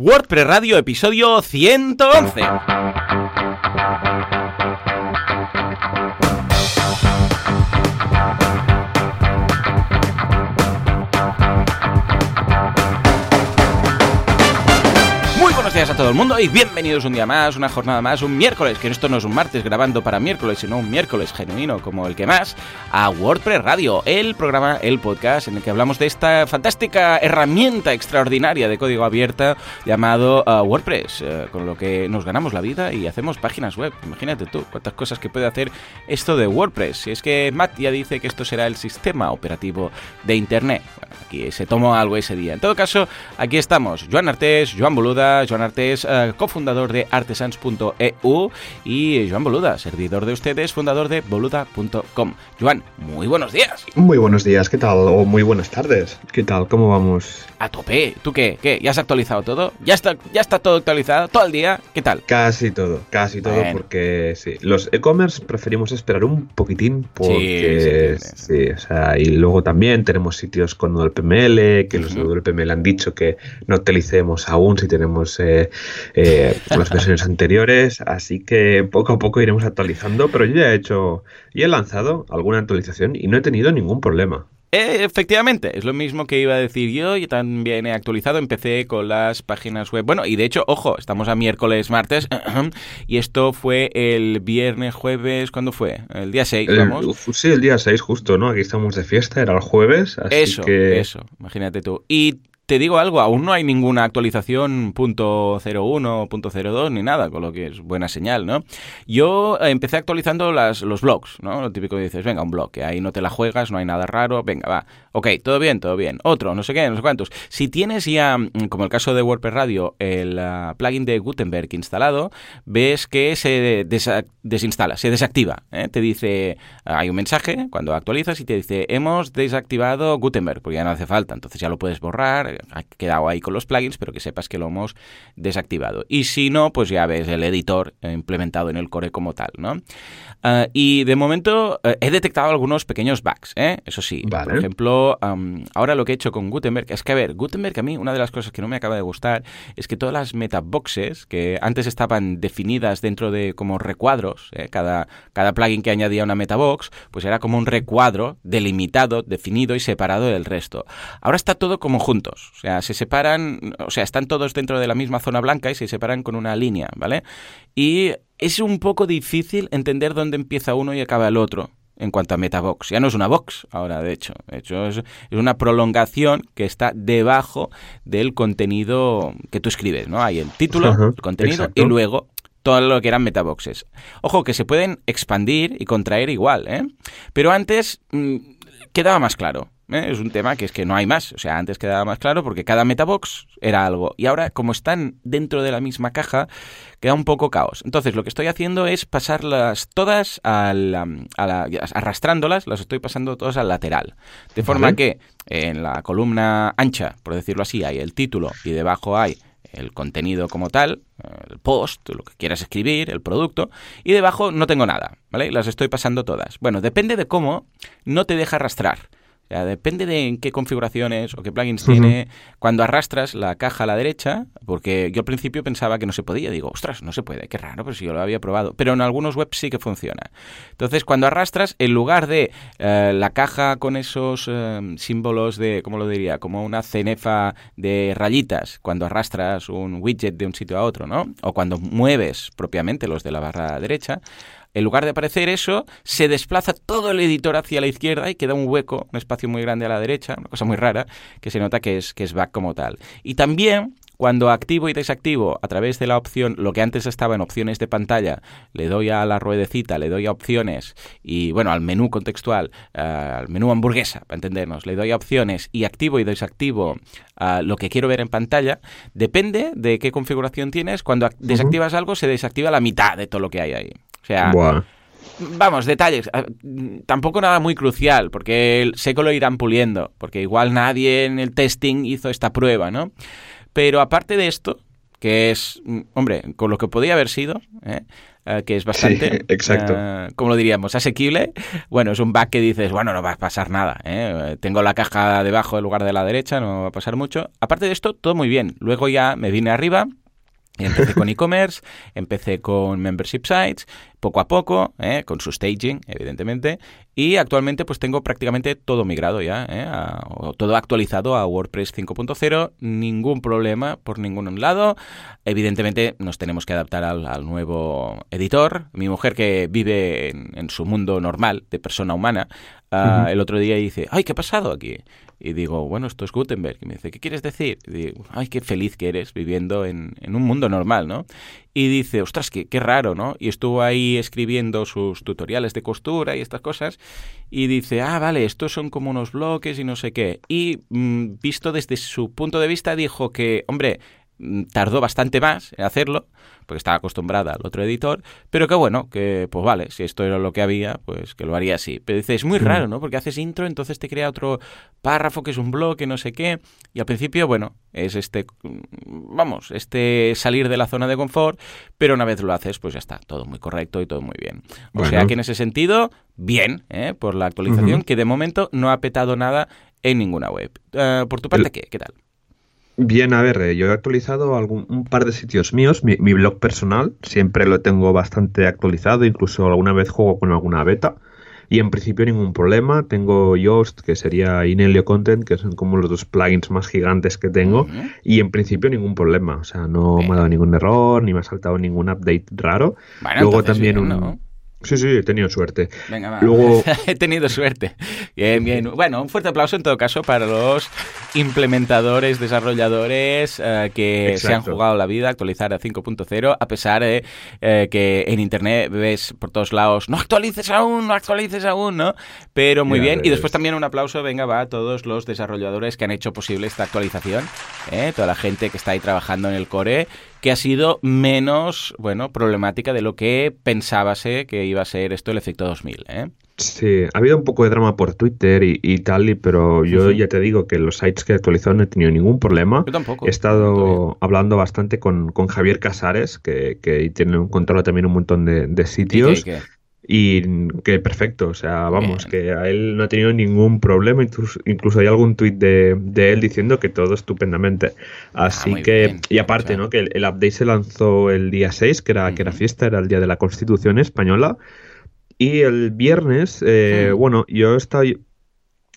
WordPress Radio, episodio 111. A todo el mundo y bienvenidos un día más, una jornada más, un miércoles, que esto no es un martes grabando para miércoles, sino un miércoles genuino como el que más, a WordPress Radio, el programa, el podcast en el que hablamos de esta fantástica herramienta extraordinaria de código abierta llamado uh, WordPress, uh, con lo que nos ganamos la vida y hacemos páginas web. Imagínate tú cuántas cosas que puede hacer esto de WordPress. Si es que Matt ya dice que esto será el sistema operativo de Internet. Bueno, aquí se tomó algo ese día. En todo caso, aquí estamos, Joan Artés, Joan Boluda, Joan Artés, uh, cofundador de artesans.eu y Joan Boluda, servidor de ustedes, fundador de boluda.com. Joan, muy buenos días. Muy buenos días, ¿qué tal? O muy buenas tardes. ¿Qué tal? ¿Cómo vamos? A tope. ¿Tú qué? ¿Qué? ¿Ya has actualizado todo? ¿Ya está, ya está todo actualizado? ¿Todo el día? ¿Qué tal? Casi todo, casi todo, bueno. porque sí. Los e-commerce preferimos esperar un poquitín porque sí, sí, sí, o sea, y luego también tenemos sitios con WPML, que uh -huh. los de WPML han dicho que no actualicemos aún si tenemos eh, eh, las versiones anteriores, así que poco a poco iremos actualizando, pero yo ya he hecho, y he lanzado alguna actualización y no he tenido ningún problema. Eh, efectivamente, es lo mismo que iba a decir yo. Yo también he actualizado, empecé con las páginas web. Bueno, y de hecho, ojo, estamos a miércoles, martes, y esto fue el viernes, jueves, ¿cuándo fue? El día 6, vamos. sí, el día 6 justo, ¿no? Aquí estamos de fiesta, era el jueves, así eso, que... Eso, imagínate tú. Y te digo algo, aún no hay ninguna actualización .01, .02 ni nada, con lo que es buena señal, ¿no? Yo empecé actualizando las, los blogs, ¿no? Lo típico que dices, venga, un blog, que ahí no te la juegas, no hay nada raro, venga, va. Ok, todo bien, todo bien. Otro, no sé qué, no sé cuántos. Si tienes ya, como el caso de WordPress Radio, el uh, plugin de Gutenberg instalado, ves que se desinstala, se desactiva. ¿eh? Te dice, hay un mensaje cuando actualizas y te dice, hemos desactivado Gutenberg, porque ya no hace falta, entonces ya lo puedes borrar ha quedado ahí con los plugins, pero que sepas que lo hemos desactivado. Y si no, pues ya ves el editor implementado en el core como tal, ¿no? Uh, y de momento uh, he detectado algunos pequeños bugs, ¿eh? Eso sí. Vale. Por ejemplo, um, ahora lo que he hecho con Gutenberg es que, a ver, Gutenberg a mí una de las cosas que no me acaba de gustar es que todas las metaboxes que antes estaban definidas dentro de como recuadros, ¿eh? cada, cada plugin que añadía una metabox, pues era como un recuadro delimitado, definido y separado del resto. Ahora está todo como juntos. O sea, se separan, o sea, están todos dentro de la misma zona blanca y se separan con una línea, ¿vale? Y es un poco difícil entender dónde empieza uno y acaba el otro en cuanto a metabox. Ya no es una box ahora, de hecho. De hecho, es, es, una prolongación que está debajo del contenido que tú escribes, ¿no? Hay el título, Ajá, el contenido exacto. y luego todo lo que eran metaboxes. Ojo, que se pueden expandir y contraer igual, ¿eh? Pero antes mmm, quedaba más claro. ¿Eh? Es un tema que es que no hay más. O sea, antes quedaba más claro porque cada metabox era algo. Y ahora, como están dentro de la misma caja, queda un poco caos. Entonces, lo que estoy haciendo es pasarlas todas al, a la, arrastrándolas, las estoy pasando todas al lateral. De forma que en la columna ancha, por decirlo así, hay el título y debajo hay el contenido como tal, el post, lo que quieras escribir, el producto, y debajo no tengo nada, ¿vale? Las estoy pasando todas. Bueno, depende de cómo, no te deja arrastrar. Depende de en qué configuraciones o qué plugins uh -huh. tiene. Cuando arrastras la caja a la derecha, porque yo al principio pensaba que no se podía, digo, ostras, no se puede, qué raro, pero si yo lo había probado. Pero en algunos webs sí que funciona. Entonces, cuando arrastras, en lugar de eh, la caja con esos eh, símbolos de, ¿cómo lo diría? Como una cenefa de rayitas, cuando arrastras un widget de un sitio a otro, ¿no? O cuando mueves propiamente los de la barra derecha, en lugar de aparecer eso, se desplaza todo el editor hacia la izquierda y queda un hueco, un espacio muy grande a la derecha, una cosa muy rara, que se nota que es, que es back como tal. Y también cuando activo y desactivo a través de la opción, lo que antes estaba en opciones de pantalla, le doy a la ruedecita, le doy a opciones y, bueno, al menú contextual, uh, al menú hamburguesa, para entendernos, le doy a opciones y activo y desactivo uh, lo que quiero ver en pantalla, depende de qué configuración tienes. Cuando desactivas algo, se desactiva la mitad de todo lo que hay ahí. Sea, Buah. vamos, detalles. Ah, Tampoco nada muy crucial, porque sé que lo irán puliendo, porque igual nadie en el testing hizo esta prueba, ¿no? Pero aparte de esto, que es, mm, hombre, con lo que podía haber sido, ¿eh? Eh, que es bastante, exacto. Eh, como lo diríamos, asequible. Bueno, es un bug que dices, bueno, no va a pasar nada. Tengo la caja debajo en lugar de la derecha, no va a pasar mucho. Aparte de esto, todo muy bien. Luego ya me vine arriba, Empecé con e-commerce, empecé con membership sites, poco a poco, ¿eh? con su staging, evidentemente, y actualmente pues tengo prácticamente todo migrado ya, ¿eh? todo actualizado a WordPress 5.0, ningún problema por ningún lado. Evidentemente nos tenemos que adaptar al, nuevo editor. Mi mujer que vive en, su mundo normal de persona humana, ah, el otro día dice, ay, ¿qué ha pasado aquí? Y digo, bueno, esto es Gutenberg. Y me dice, ¿qué quieres decir? Y digo, ay, qué feliz que eres viviendo en, un mundo normal, ¿no? Y dice, ostras, qué, qué raro, ¿no? Y estuvo ahí escribiendo sus tutoriales de costura y estas cosas. Y dice, ah, vale, estos son como unos bloques y no sé qué. Y mm, visto desde su punto de vista, dijo que, hombre, tardó bastante más en hacerlo, porque estaba acostumbrada al otro editor, pero que bueno, que pues vale, si esto era lo que había, pues que lo haría así. Pero dice, es muy raro, ¿no? Porque haces intro, entonces te crea otro párrafo que es un bloque, no sé qué, y al principio, bueno, es este, vamos, este salir de la zona de confort, pero una vez lo haces, pues ya está, todo muy correcto y todo muy bien. O sea que en ese sentido, bien, ¿eh? por la actualización, que de momento no ha petado nada en ninguna web. Eh, por tu parte, ¿qué? ¿Qué tal? Bien, a ver, eh, yo he actualizado algún, un par de sitios míos. Mi, blog personal siempre lo tengo bastante actualizado, incluso alguna vez juego con alguna beta. Y en principio ningún problema. Tengo Yoast, que sería Inelio Content, que son como los dos plugins más gigantes que tengo. Y en principio ningún problema. O sea, no me ha dado ningún error, ni me ha saltado ningún update raro. Luego también un... Sí, sí, he tenido suerte. Venga, va. Luego... he tenido suerte. Bien, bien. Bueno, un fuerte aplauso en todo caso para los implementadores, desarrolladores eh, que se han jugado la vida a actualizar a 5.0, a pesar de eh, que en Internet ves por todos lados, no actualices aún, no actualices aún, ¿no? Pero muy bien. Y después también un aplauso, venga, va, a todos los desarrolladores que han hecho posible esta actualización, ¿eh? toda la gente que está ahí trabajando en el core que ha sido menos, bueno, problemática de lo que pensábase que iba a ser esto el efecto 2000, ¿eh? Sí, ha habido un poco de drama por Twitter y, tal, y, pero yo ya te digo que los sites que he actualizado no he tenido ningún problema. Yo tampoco. He estado hablando bastante con, Javier Casares, que, que tiene un control también un montón de, sitios. Y que perfecto, o sea, vamos, que a él no ha tenido ningún problema, incluso, hay algún tuit de, él diciendo que todo estupendamente. Ah, Así que, y aparte, ¿no? Que el, update se lanzó el día 6, que era, que era fiesta, era el día de la Constitución Española. Y el viernes, eh, bueno, yo estaba,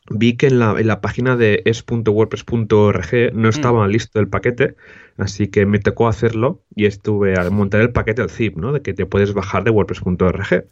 vi que en la, en la página de es.wordpress.org no estaba listo el paquete, Así que me tocó hacerlo y estuve a montar el paquete al zip, ¿no? De que te puedes bajar de WordPress.org.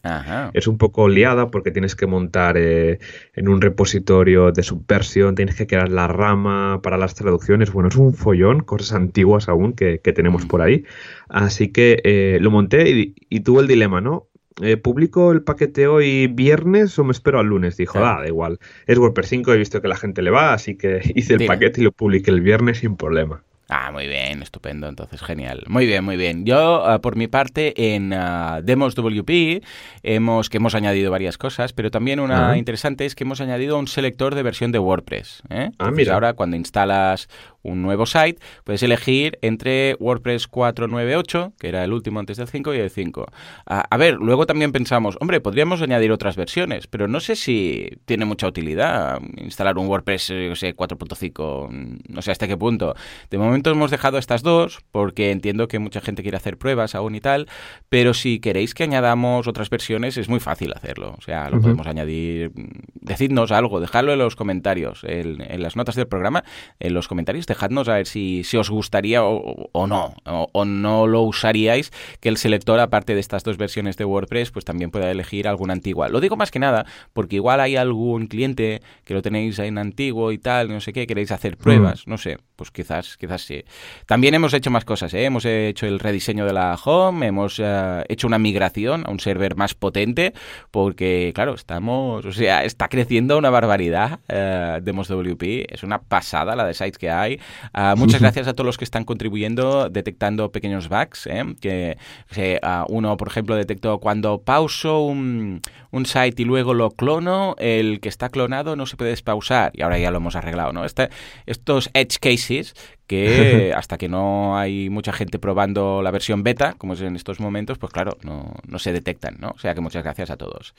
Es un poco liada porque tienes que montar eh, en un repositorio de subversión, tienes que crear la rama para las traducciones. Bueno, es un follón, cosas antiguas aún que, tenemos por ahí. Así que eh, lo monté y, tuve el dilema, ¿no? Eh, ¿publico el paquete hoy viernes o me espero al lunes? Dijo, ah, da igual. Es WordPress 5, he visto que la gente le va, así que hice el paquete y lo publiqué el viernes sin problema. Ah, muy bien, estupendo, entonces genial. Muy bien, muy bien. Yo, ah, por mi parte, en uh, Demos WP, hemos, que hemos añadido varias cosas, pero también una interesante es que hemos añadido un selector de versión de WordPress. ¿eh? Ah, mira. Ahora, cuando instalas un nuevo site, puedes elegir entre WordPress 498, que era el último antes del 5, y el 5. A, ver, luego también pensamos, hombre, podríamos añadir otras versiones, pero no sé si tiene mucha utilidad instalar un WordPress, yo sé, 4.5, no sé hasta qué punto. De momento hemos dejado estas dos, porque entiendo que mucha gente quiere hacer pruebas aún y tal, pero si queréis que añadamos otras versiones, es muy fácil hacerlo. O sea, lo podemos añadir, decidnos algo, dejadlo en los comentarios, en, en las notas del programa, en los comentarios dejadnos a ver si, si os gustaría o, no, o, no lo usaríais, que el selector, aparte de estas dos versiones de WordPress, pues también pueda elegir alguna antigua. Lo digo más que nada porque igual hay algún cliente que lo tenéis en antiguo y tal, no sé qué, queréis hacer pruebas, mm. no sé, pues quizás, quizás sí. También hemos hecho más cosas, ¿eh? hemos hecho el rediseño de la home, hemos eh, hecho una migración a un server más potente, porque claro, estamos, o sea, está creciendo una barbaridad eh, de WP, es una pasada la de sites que hay, Ah, muchas gracias a todos los que están contribuyendo detectando pequeños bugs. ¿eh? Que uh, uno, por ejemplo, detectó cuando pauso un, un, site y luego lo clono, el que está clonado no se puede despausar. Y ahora ya lo hemos arreglado. ¿no? Este, estos edge cases Que hasta que no hay mucha gente probando la versión beta, como es en estos momentos, pues claro, no, no se detectan, ¿no? O sea que muchas gracias a todos.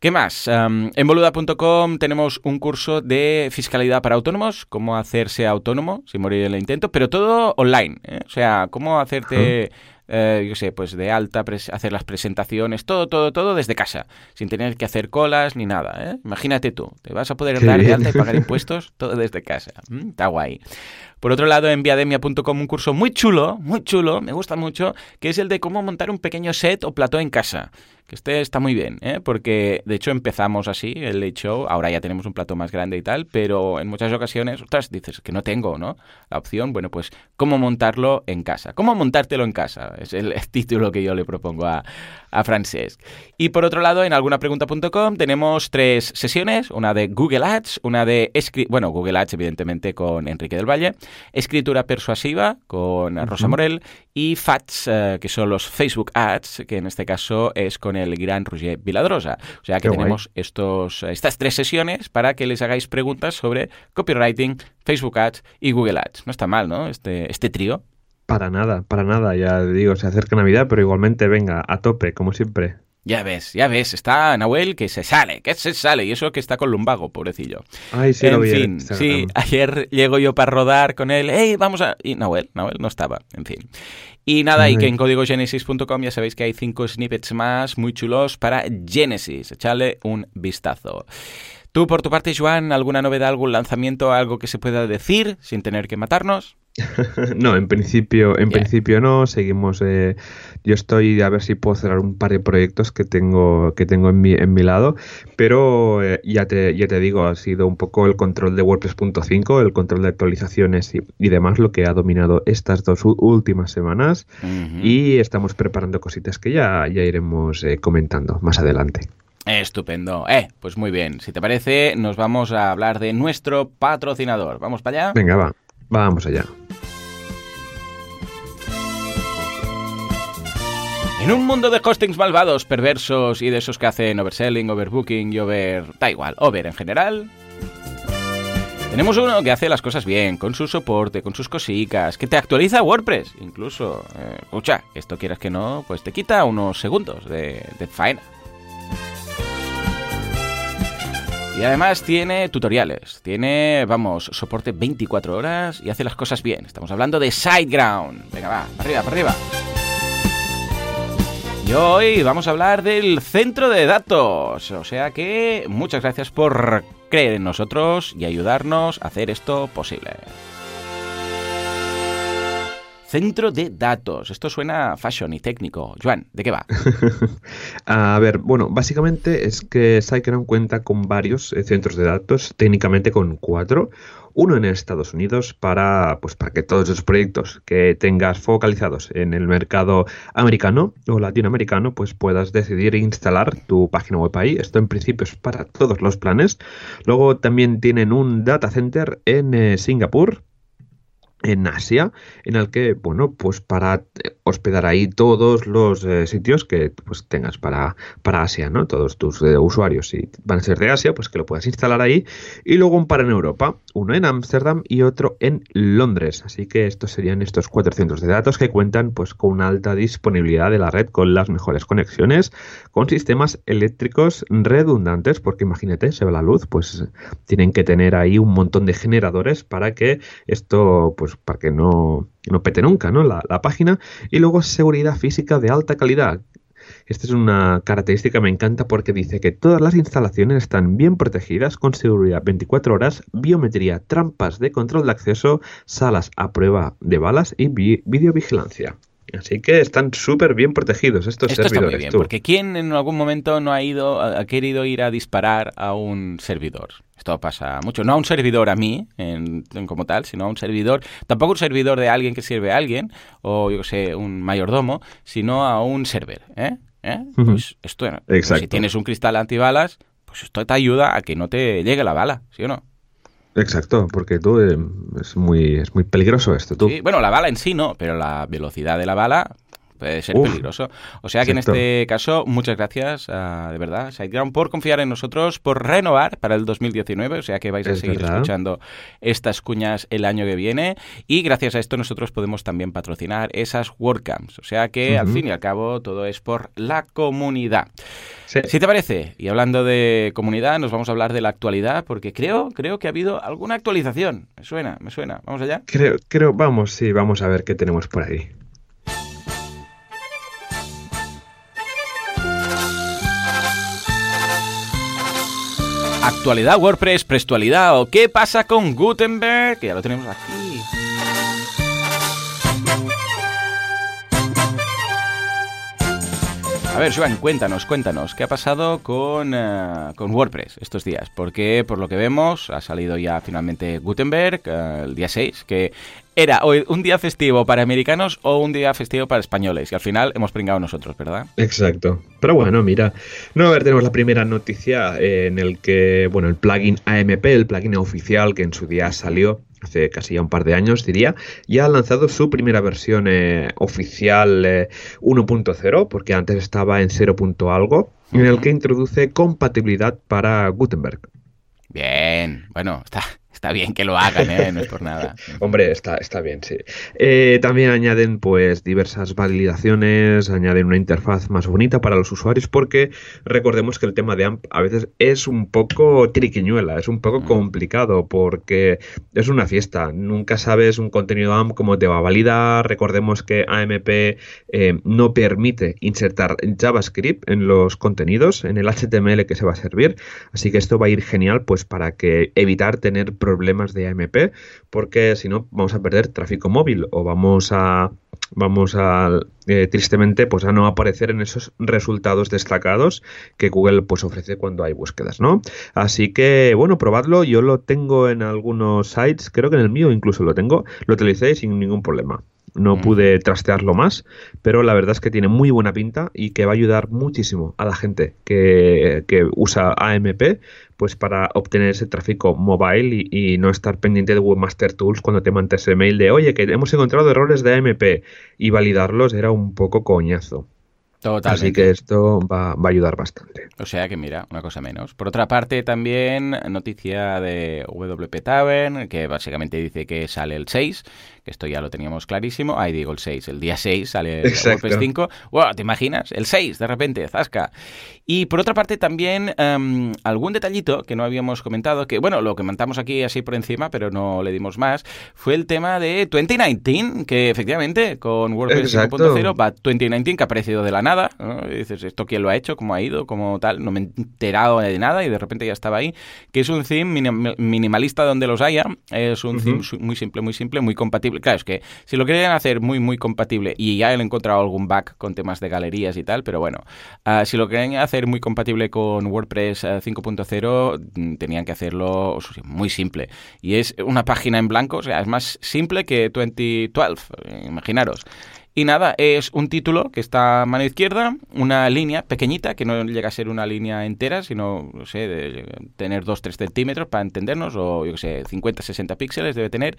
¿Qué más? en boluda.com tenemos un curso de fiscalidad para autónomos, cómo hacerse autónomo sin morir en el intento, pero todo online. ¿eh? O sea, cómo hacerte eh, yo sé, pues de alta, hacer las presentaciones, todo, todo, todo desde casa, sin tener que hacer colas ni nada. ¿eh? Imagínate tú, te vas a poder dar de alta y pagar impuestos todo desde casa. Mm, está guay. Por otro lado, en viademia.com un curso muy chulo, muy chulo, me gusta mucho, que es el de cómo montar un pequeño set o plató en casa que este está muy bien, ¿eh? porque de hecho empezamos así el show, ahora ya tenemos un plato más grande y tal, pero en muchas ocasiones, otras dices que no tengo, ¿no? La opción, bueno, pues cómo montarlo en casa, cómo montártelo en casa, es el, título que yo le propongo a, a Francesc. Y por otro lado, en algunapregunta.com tenemos tres sesiones, una de Google Ads, una de, bueno, Google Ads evidentemente con Enrique del Valle, escritura persuasiva con Rosa Morel y FATS, eh, que son los Facebook Ads, que en este caso es con el gran Roger Viladrosa. O sea que tenemos estos, estas tres sesiones para que les hagáis preguntas sobre copywriting, Facebook Ads y Google Ads. No está mal, ¿no? Este, este trío. Para nada, para nada. Ya digo, se acerca Navidad, pero igualmente venga, a tope, como siempre. Ya ves, ya ves, está Nahuel que se sale, que se sale, y eso que está con lumbago, pobrecillo. Ay, sí, en fin, sí, ayer llego yo para rodar con él, ¡hey, vamos a...! Y Nahuel, Nahuel no estaba, en fin. Y nada, y que en códigogenesis.com ya sabéis que hay cinco snippets más muy chulos para Genesis, echadle un vistazo. Tú, por tu parte, Joan, ¿alguna novedad, algún lanzamiento, algo que se pueda decir sin tener que matarnos? no, en principio, en principio no. Seguimos. Eh, yo estoy a ver si puedo cerrar un par de proyectos que tengo que tengo en mi, en mi lado, pero eh, ya te ya te digo, ha sido un poco el control de WordPress.5, el control de actualizaciones y, demás lo que ha dominado estas dos últimas semanas y estamos preparando cositas que ya ya iremos eh, comentando más adelante. Estupendo. Eh, pues muy bien. Si te parece, nos vamos a hablar de nuestro patrocinador. ¿Vamos para allá? Venga, va. Vamos allá. En un mundo de hostings malvados, perversos y de esos que hacen overselling, overbooking y over... da igual, over en general, tenemos uno que hace las cosas bien, con su soporte, con sus cositas, que te actualiza WordPress, incluso. Eh, escucha, esto quieras que no, pues te quita unos segundos de, de faena. Y además tiene tutoriales, tiene, vamos, soporte 24 horas y hace las cosas bien. Estamos hablando de SiteGround. Venga, va, para arriba, para arriba. Y hoy vamos a hablar del centro de datos. O sea que muchas gracias por creer en nosotros y ayudarnos a hacer esto posible. Centro de datos. Esto suena fashion y técnico. Joan, ¿de qué va? a ver, bueno, básicamente es que SiteGround cuenta con varios eh, centros de datos, técnicamente con cuatro. Uno en Estados Unidos para, pues, para que todos los proyectos que tengas focalizados en el mercado americano o latinoamericano, pues puedas decidir instalar tu página web ahí. Esto en principio es para todos los planes. Luego también tienen un data center en eh, Singapur en Asia, en el que, bueno, pues para hospedar ahí todos los eh, sitios que pues tengas para, para Asia, ¿no? Todos tus eh, usuarios, si van a ser de Asia, pues que lo puedas instalar ahí. Y luego un par en Europa, uno en Ámsterdam y otro en Londres. Así que estos serían estos cuatro centros de datos que cuentan pues con una alta disponibilidad de la red, con las mejores conexiones, con sistemas eléctricos redundantes, porque imagínate, se va la luz, pues tienen que tener ahí un montón de generadores para que esto, pues para que no, no pete nunca, ¿no? La, la página. Y luego seguridad física de alta calidad, esta es una característica que me encanta porque dice que todas las instalaciones están bien protegidas con seguridad 24 horas, biometría, trampas de control de acceso, salas a prueba de balas y videovigilancia. Así que están súper bien protegidos estos Esto servidores. Está muy bien, porque ¿quién en algún momento no ha ido, ha querido ir a disparar a un servidor? Esto pasa mucho. No a un servidor a mí, en, como tal, sino a un servidor, tampoco un servidor de alguien que sirve a alguien, o yo que sé, un mayordomo, sino a un server. ¿eh? ¿Eh? Pues esto, pues si tienes un cristal antibalas, pues esto te ayuda a que no te llegue la bala, ¿sí o no? Exacto, porque tú eh, es muy es muy peligroso esto, tú. bueno, la bala en sí no, pero la velocidad de la bala puede ser peligroso. O sea que en este caso, muchas gracias, ah, de verdad, SiteGround, por confiar en nosotros, por renovar para el 2019, o sea que vais a seguir escuchando estas cuñas el año que viene y gracias a esto nosotros podemos también patrocinar esas WordCamps. O sea que al fin y al cabo todo es por la comunidad. Si te parece, y hablando de comunidad, nos vamos a hablar de la actualidad, porque creo, creo que ha habido alguna actualización. Me suena, me suena. ¿Vamos allá? Creo, creo, vamos, sí, vamos a ver qué tenemos por ahí. Actualidad WordPress, prestualidad o qué pasa con Gutenberg, que ya lo tenemos aquí. A ver, Joan, cuéntanos, cuéntanos, ¿qué ha pasado con, eh, con, WordPress estos días? Porque, por lo que vemos, ha salido ya finalmente Gutenberg eh, el día 6, que era hoy un día festivo para americanos o un día festivo para españoles. Y al final hemos pringado nosotros, ¿verdad? Exacto. Pero bueno, mira. No, a ver, tenemos la primera noticia en el que, bueno, el plugin AMP, el plugin oficial que en su día salió, hace casi ya un par de años, diría, ya ha lanzado su primera versión eh, oficial 1.0, eh, porque antes estaba en 0. algo, en el que introduce compatibilidad para Gutenberg. Bien, bueno, está, Está bien que lo hagan, ¿eh? no es por nada. Hombre, está, está bien, sí. Eh, también añaden pues diversas validaciones, añaden una interfaz más bonita para los usuarios porque recordemos que el tema de AMP a veces es un poco triquiñuela, es un poco mm. complicado porque es una fiesta, nunca sabes un contenido AMP cómo te va a validar, recordemos que AMP eh, no permite insertar JavaScript en los contenidos, en el HTML que se va a servir, así que esto va a ir genial pues para que evitar tener problemas problemas de AMP, porque si no vamos a perder tráfico móvil o vamos a vamos a eh, tristemente pues a no aparecer en esos resultados destacados que Google pues ofrece cuando hay búsquedas, ¿no? Así que bueno, probadlo, yo lo tengo en algunos sites, creo que en el mío incluso lo tengo, lo utilicé sin ningún problema. No mm. pude trastearlo más, pero la verdad es que tiene muy buena pinta y que va a ayudar muchísimo a la gente que, que usa AMP pues para obtener ese tráfico mobile y, no estar pendiente de Webmaster Tools cuando te mandes ese mail de oye que hemos encontrado errores de AMP y validarlos era un poco coñazo. Así que esto va, va, a ayudar bastante. O sea que mira, una cosa menos. Por otra parte, también noticia de WP Tavern, que básicamente dice que sale el 6, que esto ya lo teníamos clarísimo. Ahí digo el 6, el día 6 sale WordPress 5. Wow, ¿te imaginas? El 6, de repente, zasca. Y por otra parte, también em, algún detallito que no habíamos comentado, que bueno, lo que comentamos aquí así por encima, pero no le dimos más, fue el tema de 2019, que efectivamente con WordPress 5.0 va 2019, que ha aparecido de la nada. Y dices, ¿esto quién lo ha hecho? ¿Cómo ha ido? ¿Cómo tal? No me he enterado de nada y de repente ya estaba ahí. Que es un theme minimalista donde los haya. Es un theme muy simple, muy simple, muy compatible. Claro, es que si lo querían hacer muy, muy compatible, y ya he encontrado algún bug con temas de galerías y tal, pero bueno, ah, si lo querían hacer muy compatible con WordPress 5.0, eh, mm, tenían que hacerlo muy simple. Y es una página en blanco, o sea, es más simple que 2012, eh, imaginaros. Y nada, es un título que está a mano izquierda, una línea pequeñita, que no llega a ser una línea entera, sino, no sé, de tener 2-3 centímetros para entendernos, o yo qué sé, 50-60 píxeles debe tener.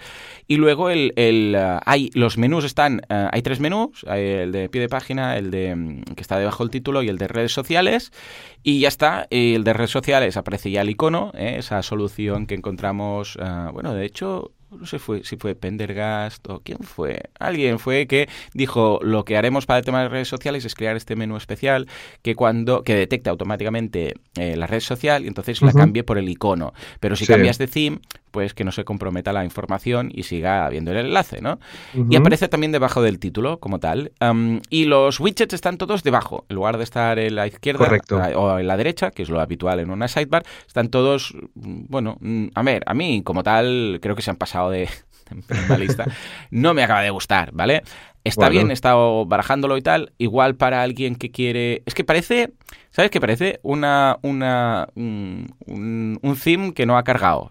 Y luego el, el uh, hay, los menús están, uh, hay tres menús, el de pie de página, el de mm, que está debajo del título y el de redes sociales. Y ya está, el de redes sociales aparece ya el icono, ¿eh? esa solución que encontramos, uh, bueno, de hecho no sé fue, si fue Pendergast o quién fue. Alguien fue que dijo lo que haremos para el tema de redes sociales es crear este menú especial que cuando que detecte automáticamente eh, la red social y entonces la cambie por el icono. Pero si cambias de theme, pues que no se comprometa la información y siga habiendo el enlace, ¿no? Y aparece también debajo del título como tal. y los widgets están todos debajo, en lugar de estar en la izquierda o en la derecha, que es lo habitual en una sidebar, están todos, bueno, mm, a ver, a mí como tal creo que se han pasado de, de lista. No me acaba de gustar, ¿vale? Está bien, he estado barajándolo y tal. Igual para alguien que quiere. Es que parece. ¿Sabes qué parece? Una. una un, un, theme que no ha cargado.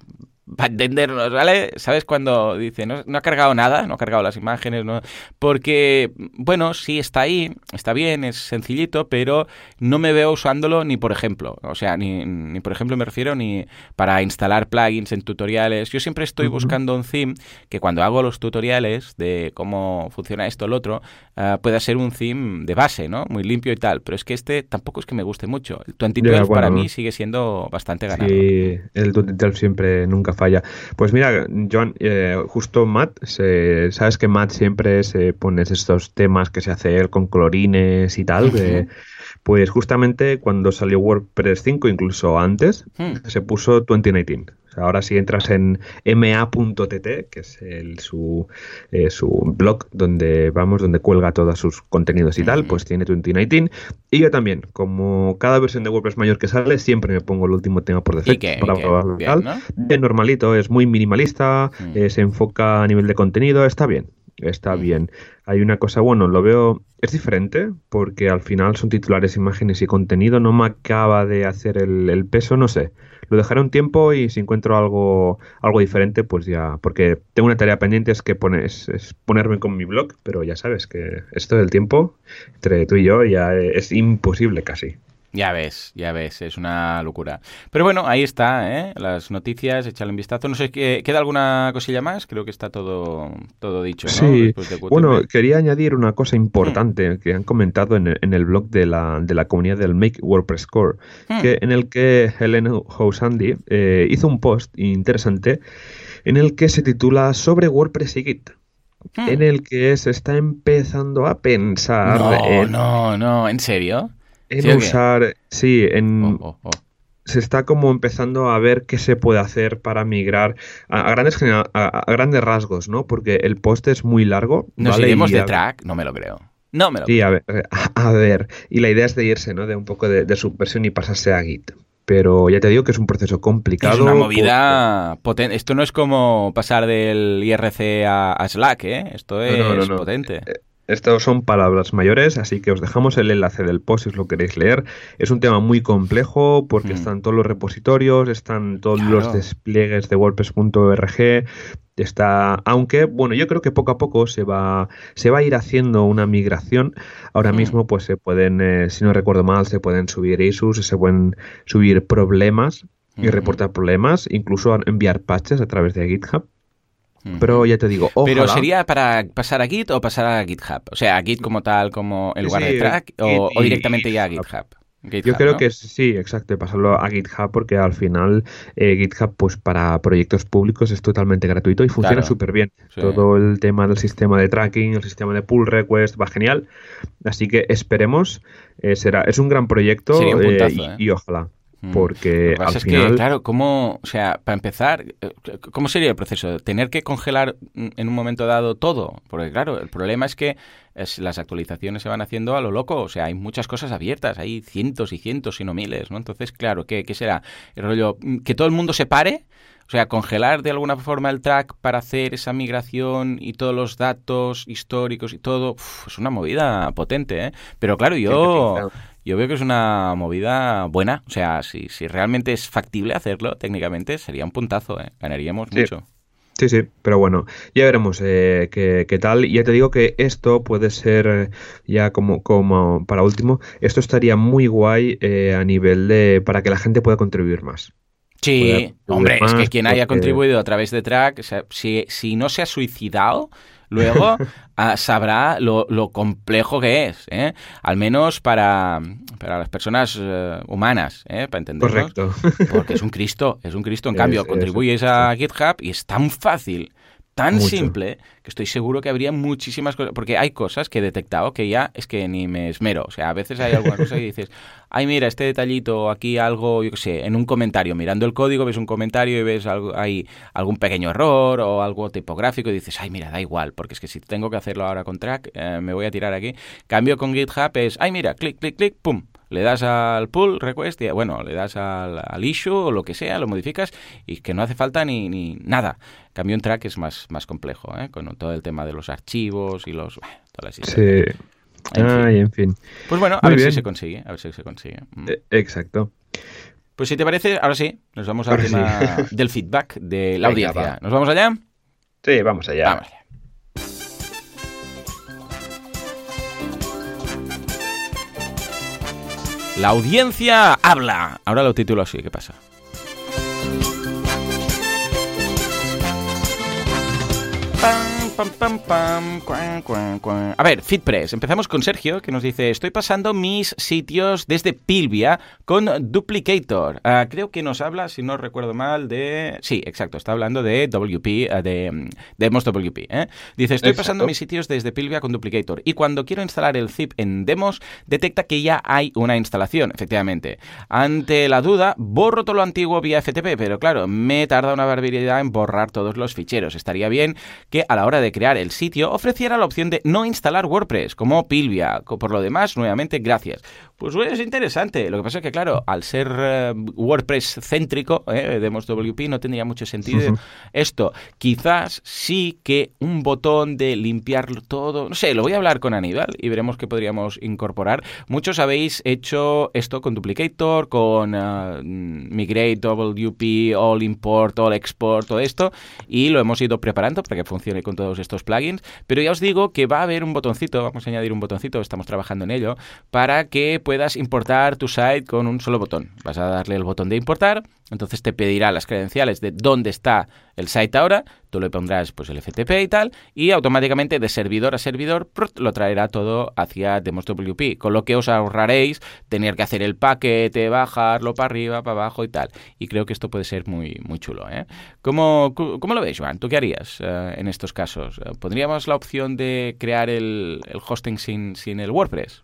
Para entendernos, ¿vale? ¿Sabes cuando dice, no, no, ha cargado nada, no ha cargado las imágenes, no? Porque, bueno, sí está ahí, está bien, es sencillito, pero no me veo usándolo ni por ejemplo, o sea, ni, ni por ejemplo me refiero ni para instalar plugins en tutoriales. Yo siempre estoy buscando un theme que cuando hago los tutoriales de cómo funciona esto o lo otro, uh, pueda ser un theme de base, ¿no? Muy limpio y tal, pero es que este tampoco es que me guste mucho. El 2012 yeah, bueno, para mí sigue siendo bastante ganado. Sí, el 2012 siempre nunca falla. Pues mira, Joan, eh, justo Matt, se, sabes que Matt siempre se pone estos temas que se hace él con colorines y tal, de, pues justamente cuando salió WordPress 5, incluso antes, hmm. se puso 2019. Ahora si entras en ma.tt, que es el, su, eh, su blog donde vamos, donde cuelga todos sus contenidos y tal, pues tiene 2019. Y yo también, como cada versión de WordPress mayor que sale, siempre me pongo el último tema por defecto. ¿Y qué? Para. Bien, ¿no? Bien normalito, es muy minimalista, mm. eh, se enfoca a nivel de contenido, está bien está bien. Hay una cosa, bueno, lo veo, es diferente porque al final son titulares, imágenes y contenido, no me acaba de hacer el, el, peso, no sé. Lo dejaré un tiempo y si encuentro algo, algo diferente, pues ya, porque tengo una tarea pendiente, es que pones, es ponerme con mi blog, pero ya sabes que esto del tiempo, entre tú y yo, ya es imposible casi. Ya ves, ya ves, es una locura. Pero bueno, ahí está, ¿eh? Las noticias, échale un vistazo. No sé, ¿queda alguna cosilla más? Creo que está todo, todo dicho, ¿no? Sí, bueno, quería añadir una cosa importante mm. que han comentado en el, en el, blog de la, de la comunidad del Make WordPress Core, mm. que, en el que Helen Housandi eh, hizo un post interesante en el que se titula sobre WordPress y Git. Mm. En el que se está empezando a pensar. No, en... no, no, ¿en serio? En ¿Sí usar, sí, en... Oh, oh, oh. Se está como empezando a ver qué se puede hacer para migrar a, a grandes a, a, grandes rasgos, ¿no? Porque el post es muy largo. ¿Nos ¿vale? iremos de track? No me lo creo. No me lo sí, creo. a ver, a ver. Y la idea es de irse, ¿no? De un poco de, de subversión y pasarse a Git pero ya te digo que es un proceso complicado. Es una movida porque... potente. Esto no es como pasar del IRC a, a Slack, ¿eh? Esto es no, no, no, potente. Estas son palabras mayores, así que os dejamos el enlace del post si os lo queréis leer. Es un tema muy complejo porque mm. están todos los repositorios, están todos claro. los despliegues de WordPress.org, está aunque bueno yo creo que poco a poco se va se va a ir haciendo una migración ahora mm. mismo pues se pueden eh, si no recuerdo mal se pueden subir issues se pueden subir problemas y mm. reportar problemas incluso enviar patches a través de GitHub pero ya te digo, ojalá. Pero sería para pasar a Git o pasar a GitHub? O sea, a Git como tal, como el lugar sí, de track, o, o, directamente ya a GitHub. GitHub, Yo creo ¿no? que sí, exacto, pasarlo a GitHub porque al final eh, GitHub pues para proyectos públicos es totalmente gratuito y funciona claro. súper bien. Sí. Todo el tema del sistema de tracking, el sistema de pull request va genial. Así que esperemos, eh, será es un gran proyecto un puntazo, y, y, ojalá. Porque Lo que al es final... que, claro, ¿cómo, o sea, para empezar, eh, ¿cómo sería el proceso? ¿Tener que congelar en un momento dado todo? Porque, claro, el problema es que es, las actualizaciones se van haciendo a lo loco, o sea, hay muchas cosas abiertas, hay cientos y cientos, y no miles, ¿no? Entonces, claro, ¿qué, qué será? El rollo, que todo el mundo se pare, o sea, congelar de alguna forma el track para hacer esa migración y todos los datos históricos y todo, uf, es una movida potente, ¿eh? Pero claro, yo yo veo que es una movida buena. O sea, si, si realmente es factible hacerlo técnicamente, sería un puntazo, ¿eh? Ganaríamos sí. mucho. Sí, sí, pero bueno, ya veremos eh, qué, qué, tal. Ya te digo que esto puede ser, eh, ya como, como para último, esto estaría muy guay eh, a nivel de para que la gente pueda contribuir más. Sí, hombre, más es que quien porque... haya contribuido a través de Track, o sea, si, si no se ha suicidado, luego uh, sabrá lo, lo, complejo que es, ¿eh? al menos para, para las personas uh, humanas, ¿eh? para entenderlo. Correcto. Porque es un Cristo, es un Cristo. En cambio, es, contribuyes es, a GitHub y es tan fácil tan Mucho. simple que estoy seguro que habría muchísimas cosas, porque hay cosas que he detectado que ya es que ni me esmero, o sea, a veces hay alguna cosa que dices, ay mira, este detallito, aquí algo, yo qué sé, en un comentario, mirando el código ves un comentario y ves algo, hay algún pequeño error o algo tipográfico y dices, ay mira, da igual, porque es que si tengo que hacerlo ahora con track, eh, me voy a tirar aquí. Cambio con GitHub es, ay mira, clic, clic, clic, pum, le das al pull request, y, bueno, le das al, al, issue o lo que sea, lo modificas y que no hace falta ni, ni nada. Cambio en track es más, más complejo, ¿eh? con todo el tema de los archivos y los... todas las sí. En, Ay, fin. en fin. Pues bueno, a Muy ver bien. si se consigue, a ver si se consigue. Mm. Eh, exacto. Pues si te parece, ahora sí, nos vamos al tema del feedback de la audiencia. ¿Nos vamos allá? Sí, vamos allá. Vamos allá. La audiencia habla. Ahora lo titulo así, ¿qué pasa? A ver, FitPress. Empezamos con Sergio, que nos dice: Estoy pasando mis sitios desde Pilvia con Duplicator. Ah, creo que nos habla, si no recuerdo mal, de. Sí, exacto, está hablando de WP, ah, de Demos WP. ¿eh? Dice: Estoy pasando mis sitios desde Pilvia con Duplicator. Y cuando quiero instalar el zip en Demos, detecta que ya hay una instalación, efectivamente. Ante la duda, borro todo lo antiguo vía FTP, pero claro, me tarda una barbaridad en borrar todos los ficheros. Estaría bien que a la hora de crear el sitio ofreciera la opción de no instalar WordPress, como Pilvia. Por lo demás, nuevamente, gracias. Pues es interesante. Lo que pasa es que, claro, al ser eh, WordPress céntrico, eh, de WP, no tendría mucho sentido esto. Quizás sí que un botón de limpiar todo, no sé, lo voy a hablar con Aníbal y veremos qué podríamos incorporar. Muchos habéis hecho esto con Duplicator, con uh, Migrate, WP, All Import, All Export, todo esto, y lo hemos ido preparando para que funcione con todos estos plugins. Pero ya os digo que va a haber un botoncito, vamos a añadir un botoncito, estamos trabajando en ello, para que puedas importar tu site con un solo botón. Vas a darle el botón de importar, entonces te pedirá las credenciales de dónde está el site ahora, tú le pondrás pues el FTP y tal, y automáticamente de servidor a servidor lo traerá todo hacia Demos WP, con lo que os ahorraréis tener que hacer el paquete, bajarlo para arriba, para abajo y tal. Y creo que esto puede ser muy, muy chulo. ¿eh? ¿Cómo, lo ves, Joan? ¿Tú qué harías eh, en estos casos? ¿Pondríamos la opción de crear el, el hosting sin, sin el WordPress?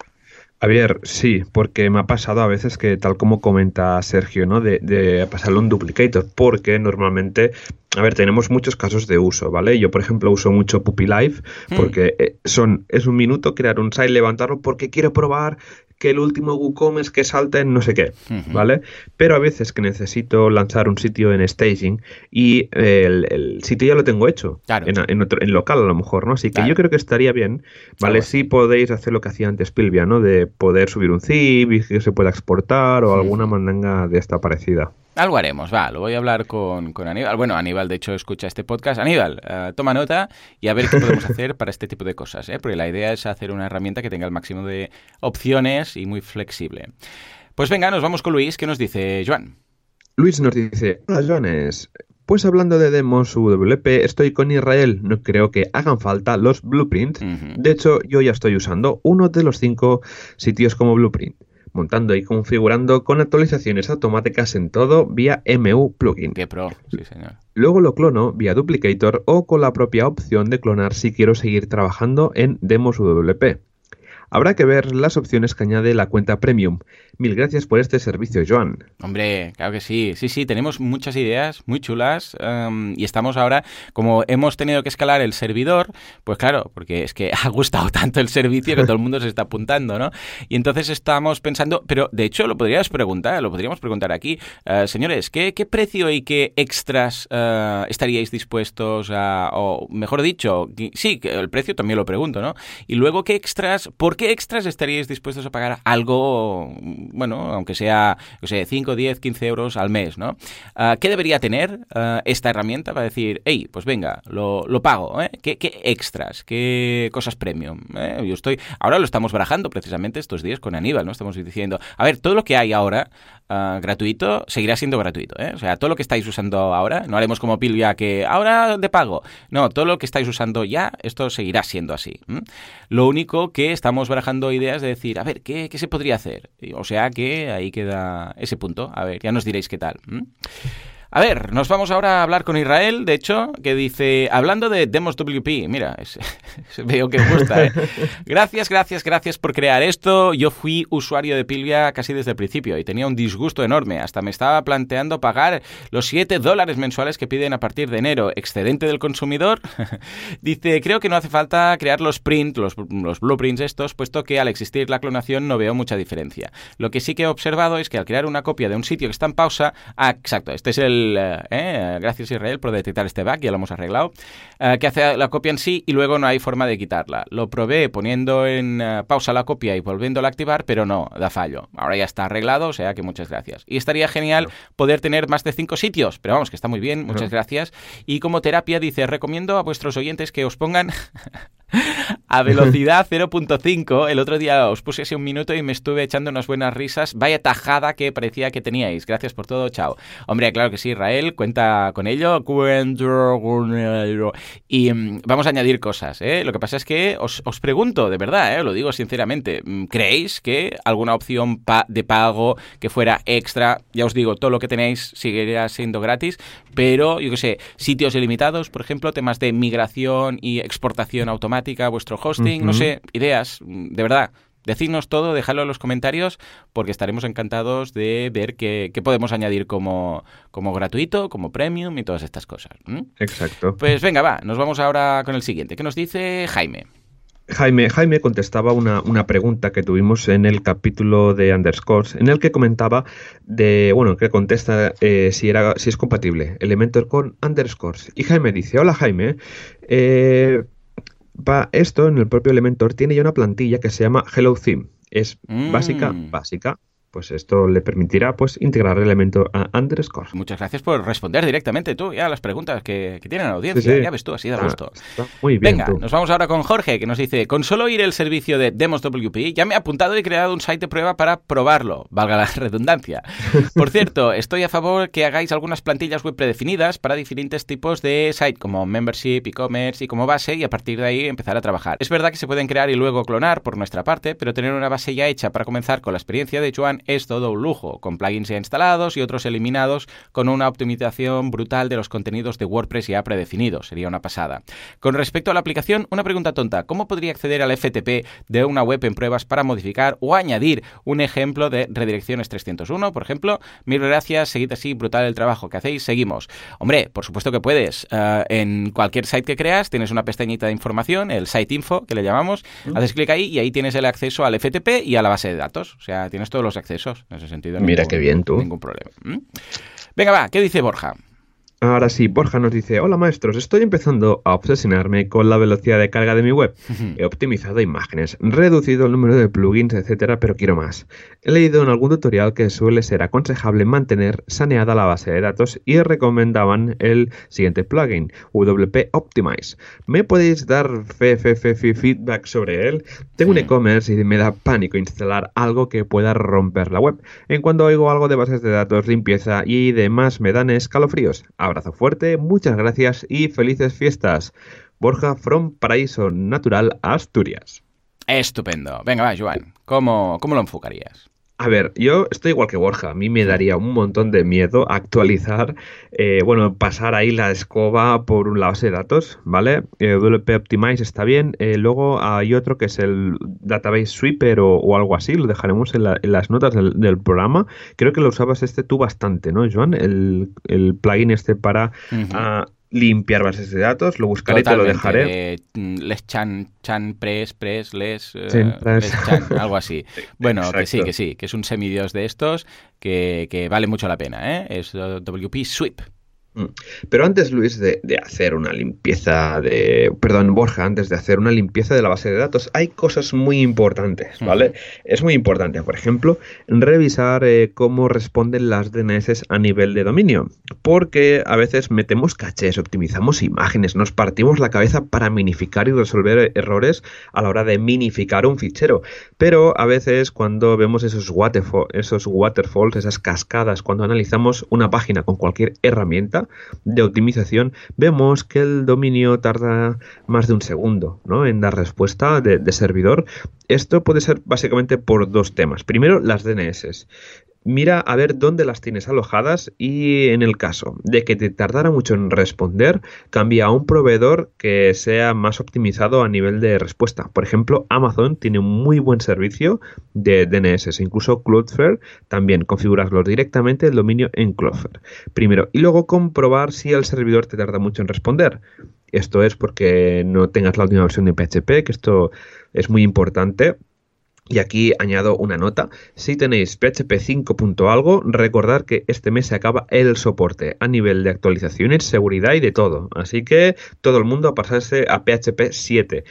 A ver, sí, porque me ha pasado a veces que, tal como comenta Sergio, ¿no? De, de pasarlo un duplicator, porque normalmente a ver, tenemos muchos casos de uso, ¿vale? Yo, por ejemplo, uso mucho Puppy Live hmm. porque eh, son, es un minuto crear un site, levantarlo porque quiero probar que el último WooCommerce que salte en no sé qué, ¿vale? Pero a veces que necesito lanzar un sitio en staging y el, sitio ya lo tengo hecho, en, otro, en, local a lo mejor, ¿no? Así que yo creo que estaría bien, ¿vale? Si podéis hacer lo que hacía antes Pilvia, ¿no? De poder subir un zip y que se pueda exportar o alguna mandanga de esta parecida. Algo haremos, va, lo voy a hablar con, Aníbal. Bueno, Aníbal de hecho escucha este podcast. Aníbal, eh, toma nota y a ver qué podemos hacer para este tipo de cosas, ¿eh? porque la idea es hacer una herramienta que tenga el máximo de opciones y muy flexible. Pues venga, nos vamos con Luis, ¿qué nos dice Joan? Luis nos dice, hola Joanes, pues hablando de demos WP, estoy con Israel. No creo que hagan falta los blueprints. De hecho, yo ya estoy usando uno de los cinco sitios como blueprint montando y configurando con actualizaciones automáticas en todo vía MU Plugin. Qué pro, sí señor. Luego lo clono vía Duplicator o con la propia opción de clonar si quiero seguir trabajando en Demos WP. Habrá que ver las opciones que añade la cuenta Premium. Mil gracias por este servicio, Joan. Hombre, claro que sí. Sí, sí, tenemos muchas ideas muy chulas em, y estamos ahora, como hemos tenido que escalar el servidor, pues claro, porque es que ha gustado tanto el servicio que todo el mundo se está apuntando, ¿no? Y entonces estamos pensando, pero de hecho lo podrías preguntar, lo podríamos preguntar aquí. Eh, señores, ¿qué, precio y qué extras eh, estaríais dispuestos a, o mejor dicho, sí, el precio también lo pregunto, ¿no? Y luego, ¿qué extras, por qué extras estaríais dispuestos a pagar algo bueno, aunque sea, o sea, 5, 10, 15 euros al mes, ¿no? Ah, ¿Qué debería tener ah, esta herramienta para decir, hey, pues venga, lo, lo pago, ¿eh? ¿Qué, extras? ¿Qué cosas premium? ¿eh? Yo estoy, ahora lo estamos barajando precisamente estos días con Aníbal, ¿no? Estamos diciendo, a ver, todo lo que hay ahora Ah, gratuito seguirá siendo gratuito. ¿eh? O sea, todo lo que estáis usando ahora, no haremos como Pilvia que ahora de pago. No, todo lo que estáis usando ya, esto seguirá siendo así. Lo único que estamos barajando ideas de decir, a ver, ¿qué, se podría hacer? O sea que ahí queda ese punto. A ver, ya nos diréis qué tal. A ver, nos vamos ahora a hablar con Israel, de hecho, que dice, hablando de Demos WP, mira, veo que gusta, ¿eh? Gracias, gracias, gracias por crear esto. Yo fui usuario de Pilvia casi desde el principio y tenía un disgusto enorme. Hasta me estaba planteando pagar los 7 dólares mensuales que piden a partir de enero, excedente del consumidor. dice, creo que no hace falta crear los prints, los, los blueprints estos, puesto que al existir la clonación no veo mucha diferencia. Lo que sí que he observado es que al crear una copia de un sitio que está en pausa, ah, exacto, este es el Israel, eh, gracias Israel por detectar este bug, ya lo hemos arreglado, eh, que hace la copia en sí y luego no hay forma de quitarla. Lo probé poniendo en eh, pausa la copia y volviéndola a activar, pero no, da fallo. Ahora ya está arreglado, o sea que muchas gracias. Y estaría genial poder tener más de cinco sitios, pero vamos, que está muy bien, muchas gracias. Y como terapia dice, recomiendo a vuestros oyentes que os pongan a velocidad 0.5. El otro día os puse ese un minuto y me estuve echando unas buenas risas. Vaya tajada que parecía que teníais. Gracias por todo, chao. Hombre, claro que sí, Israel, cuenta con ello. Y mm, vamos a añadir cosas. ¿eh? Lo que pasa es que os, pregunto, de verdad, ¿eh? lo digo sinceramente, mm, ¿creéis que alguna opción de pago que fuera extra, ya os digo, todo lo que tenéis seguiría siendo gratis, pero yo qué sé, sitios ilimitados, por ejemplo, temas de migración y exportación automática, vuestro hosting, no sé, ideas, de verdad. Decidnos todo, dejadlo en los comentarios porque estaremos encantados de ver qué, podemos añadir como, como gratuito, como premium y todas estas cosas. Exacto. Pues venga, va, nos vamos ahora con el siguiente. ¿Qué nos dice Jaime? Jaime, Jaime contestaba una, pregunta que tuvimos en el capítulo de Underscores, en el que comentaba de, bueno, que contesta eh, si, era, si es compatible Elementor con Underscores. Y Jaime dice, hola Jaime, eh, esto en el propio Elementor tiene ya una plantilla que se llama Hello Theme. Es básica, mm. básica, pues esto le permitirá pues integrar el elemento a underscore. Muchas gracias por responder directamente tú ya a las preguntas que, tienen la audiencia. Ya ves tú, así de ah, gusto. muy bien. Venga, nos vamos ahora con Jorge, que nos dice, con solo ir el servicio de Demos WP, ya me he apuntado y creado un site de prueba para probarlo, valga la redundancia. Por cierto, estoy a favor que hagáis algunas plantillas web predefinidas para diferentes tipos de site, como membership, e-commerce y como base, y a partir de ahí empezar a trabajar. Es verdad que se pueden crear y luego clonar por nuestra parte, pero tener una base ya hecha para comenzar con la experiencia de Joan es todo un lujo, con plugins ya instalados y otros eliminados, con una optimización brutal de los contenidos de WordPress ya predefinidos. Sería una pasada. Con respecto a la aplicación, una pregunta tonta. ¿Cómo podría acceder al FTP de una web en pruebas para modificar o añadir un ejemplo de redirecciones 301, por ejemplo? Mil gracias, seguid así, brutal el trabajo que hacéis, seguimos. Hombre, por supuesto que puedes. Eh, en cualquier site que creas tienes una pestañita de información, el site info, que le llamamos, haces clic ahí y ahí tienes el acceso al FTP y a la base de datos. O sea, tienes todos los accesos en ese sentido. Mira qué bien tú. Ningún problema. Venga, va, ¿qué dice Borja? Ahora sí, Borja nos dice, hola maestros, estoy empezando a obsesionarme con la velocidad de carga de mi web. He optimizado imágenes, reducido el número de plugins, etcétera, pero quiero más. He leído en algún tutorial que suele ser aconsejable mantener saneada la base de datos y recomendaban el siguiente plugin, WP Optimize. ¿Me podéis dar feedback sobre él? Tengo un e-commerce y me da pánico instalar algo que pueda romper la web. En cuanto oigo algo de bases de datos, limpieza y demás me dan escalofríos Abrazo fuerte, muchas gracias y felices fiestas. Borja from Paraíso Natural, Asturias. Estupendo. Venga, va, Joan. ¿Cómo, cómo lo enfocarías? A ver, yo estoy igual que Borja. A mí me daría un montón de miedo actualizar, eh, bueno, pasar ahí la escoba por un base de datos, ¿vale? Eh, WP Optimize está bien. Eh, luego hay otro que es el Database Sweeper o, algo así. Lo dejaremos en, las notas del, programa. Creo que lo usabas este tú bastante, ¿no, Joan? El, plugin este para limpiar bases de datos, lo buscaré y te lo dejaré. Mm, les chan, chan, press, press, les, eh, chan, algo así. Bueno, que sí, que sí, que es un semidios de estos que, que vale mucho la pena, ¿eh? Es WP Sweep. Mm. Pero antes, Luis, de, hacer una limpieza de. Perdón, Borja, antes de hacer una limpieza de la base de datos, hay cosas muy importantes, ¿vale? Es muy importante, por ejemplo, revisar eh, cómo responden las DNS a nivel de dominio. Porque a veces metemos cachés, optimizamos imágenes, nos partimos la cabeza para minificar y resolver errores a la hora de minificar un fichero. Pero a veces, cuando vemos esos, esos waterfalls, esas cascadas, cuando analizamos una página con cualquier herramienta, de optimización, vemos que el dominio tarda más de un segundo ¿no? en dar respuesta de, de servidor. Esto puede ser básicamente por dos temas. Primero, las DNS mira a ver dónde las tienes alojadas y en el caso de que te tardara mucho en responder, cambia a un proveedor que sea más optimizado a nivel de respuesta. Por ejemplo, Amazon tiene un muy buen servicio de DNS, incluso Cloudflare también configurarlo directamente el dominio en Cloudflare. Primero, y luego comprobar si el servidor te tarda mucho en responder. Esto es porque no tengas la última versión de PHP, que esto es muy importante Y aquí añado una nota. Si tenéis PHP 5. algo, recordad que este mes se acaba el soporte a nivel de actualizaciones, seguridad y de todo. Así que todo el mundo a pasarse a PHP 7.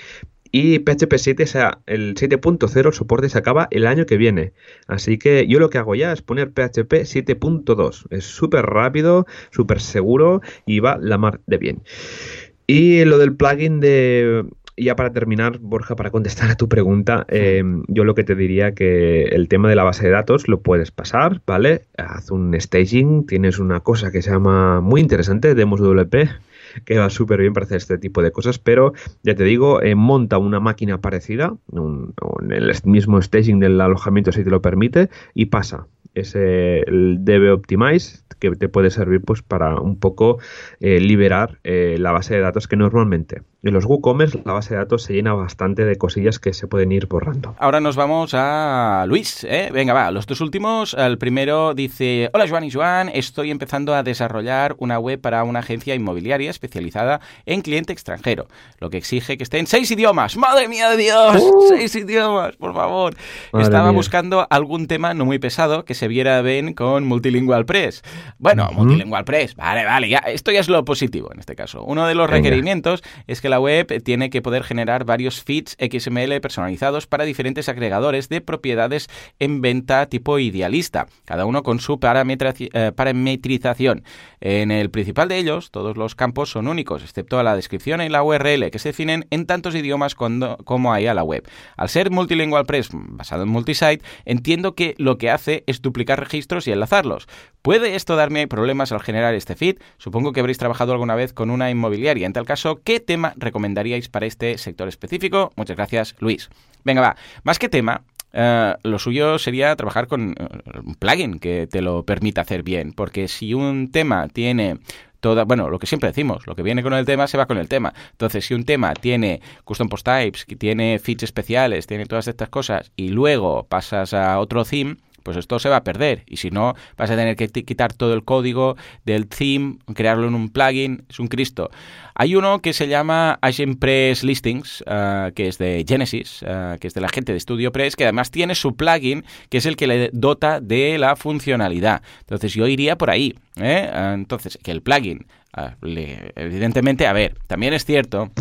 Y PHP 7, o sea, el 7.0, el soporte se acaba el año que viene. Así que yo lo que hago ya es poner PHP 7.2. Es súper rápido, súper seguro y va la mar de bien. Y lo del plugin de ya para terminar, Borja, para contestar a tu pregunta, em, yo lo que te diría que el tema de la base de datos lo puedes pasar, ¿vale? Haz un staging, tienes una cosa que se llama muy interesante, Demos WP, que va súper bien para hacer este tipo de cosas, pero ya te digo, eh, monta una máquina parecida, en el mismo staging del alojamiento si te lo permite, y pasa ese el DB Optimize que te puede servir pues para un poco eh, liberar eh, la base de datos que normalmente en los WooCommerce la base de datos se llena bastante de cosillas que se pueden ir borrando. Ahora nos vamos a Luis. ¿eh? Venga, va, los dos últimos. El primero dice, hola Joan y Joan, estoy empezando a desarrollar una web para una agencia inmobiliaria especializada en cliente extranjero, lo que exige que esté en seis idiomas. ¡Madre mía de Dios! ¡Uh! ¡Seis idiomas, por favor! Estaba buscando algún tema no muy pesado que se viera bien con Multilingual Press. Bueno, Multilingual Press, vale, vale, ya, esto ya es lo positivo en este caso. Uno de los requerimientos es que la web tiene que poder generar varios feeds XML personalizados para diferentes agregadores de propiedades en venta tipo idealista, cada uno con su eh, parametrización. En el principal de ellos, todos los campos son únicos, excepto la descripción y la URL, que se definen en tantos idiomas como hay a la web. Al ser Multilingual Press basado en multisite, entiendo que lo que hace es duplicar registros y enlazarlos. ¿Puede esto darme problemas al generar este feed? Supongo que habréis trabajado alguna vez con una inmobiliaria. En tal caso, ¿qué tema recomendaríais para este sector específico? Muchas gracias, Luis. Venga, va. Más que tema, eh, lo suyo sería trabajar con eh, un plugin que te lo permita hacer bien, porque si un tema tiene Toda, bueno, lo que siempre decimos, lo que viene con el tema se va con el tema. Entonces, si un tema tiene custom post types, tiene features especiales, tiene todas estas cosas y luego pasas a otro theme, pues esto se va a perder. Y si no, vas a tener que quitar todo el código del theme, crearlo en un plugin, es un Cristo. Hay uno que se llama Press Listings, ah, que es de Genesis, ah, que es de la gente de StudioPress, que además tiene su plugin, que es el que le dota de la funcionalidad. Entonces yo iría por ahí. ¿eh? Ah, entonces, que el plugin, evidentemente, a ver, también es cierto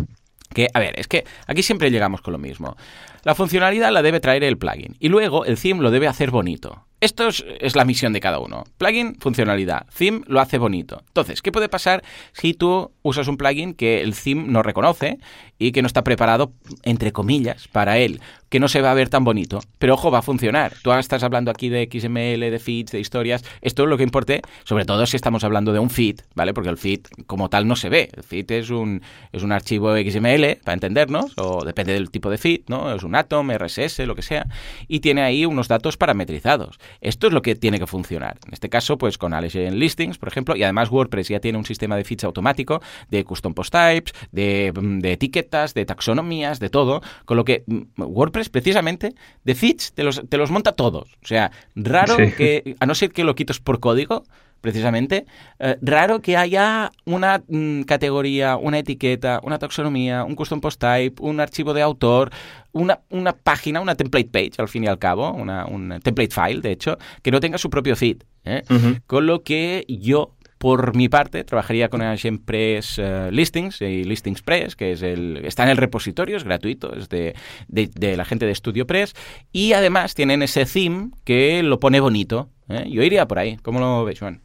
que, a ver, es que aquí siempre llegamos con lo mismo. La funcionalidad la debe traer el plugin y luego el theme lo debe hacer bonito. Esto es, la misión de cada uno. Plugin, funcionalidad. Theme lo hace bonito. Entonces, ¿qué puede pasar si tú usas un plugin que el theme no reconoce y que no está preparado, entre comillas, para él? Que no se va a ver tan bonito. Pero ojo, va a funcionar. Tú estás hablando aquí de XML, de feeds, de historias. Esto es lo que importe, sobre todo si estamos hablando de un feed, ¿vale? Porque el feed como tal no se ve. El feed es un, es un archivo XML, para entendernos, o depende del tipo de feed, ¿no? Es un Atom, RSS, lo que sea. Y tiene ahí unos datos parametrizados. Esto es lo que tiene que funcionar. En este caso, pues con en Listings, por ejemplo, y además WordPress ya tiene un sistema de feeds automático, de custom post types, de, de etiquetas, de taxonomías, de todo, con lo que mm, WordPress precisamente de feeds te los, te los monta todos. O sea, raro que, a no ser que lo quites por código, precisamente, eh, raro que haya una mm, categoría, una etiqueta, una taxonomía, un custom post type, un archivo de autor, una, una página, una template page, al fin y al cabo, una, un template file, de hecho, que no tenga su propio feed. ¿eh? Con lo que yo por mi parte, trabajaría con Press uh, Listings y Listings Press, que es el, está en el repositorio, es gratuito, es de, de, la gente de Studio Press. Y además tienen ese theme que lo pone bonito. ¿eh? Yo iría por ahí. ¿Cómo lo ves, Juan?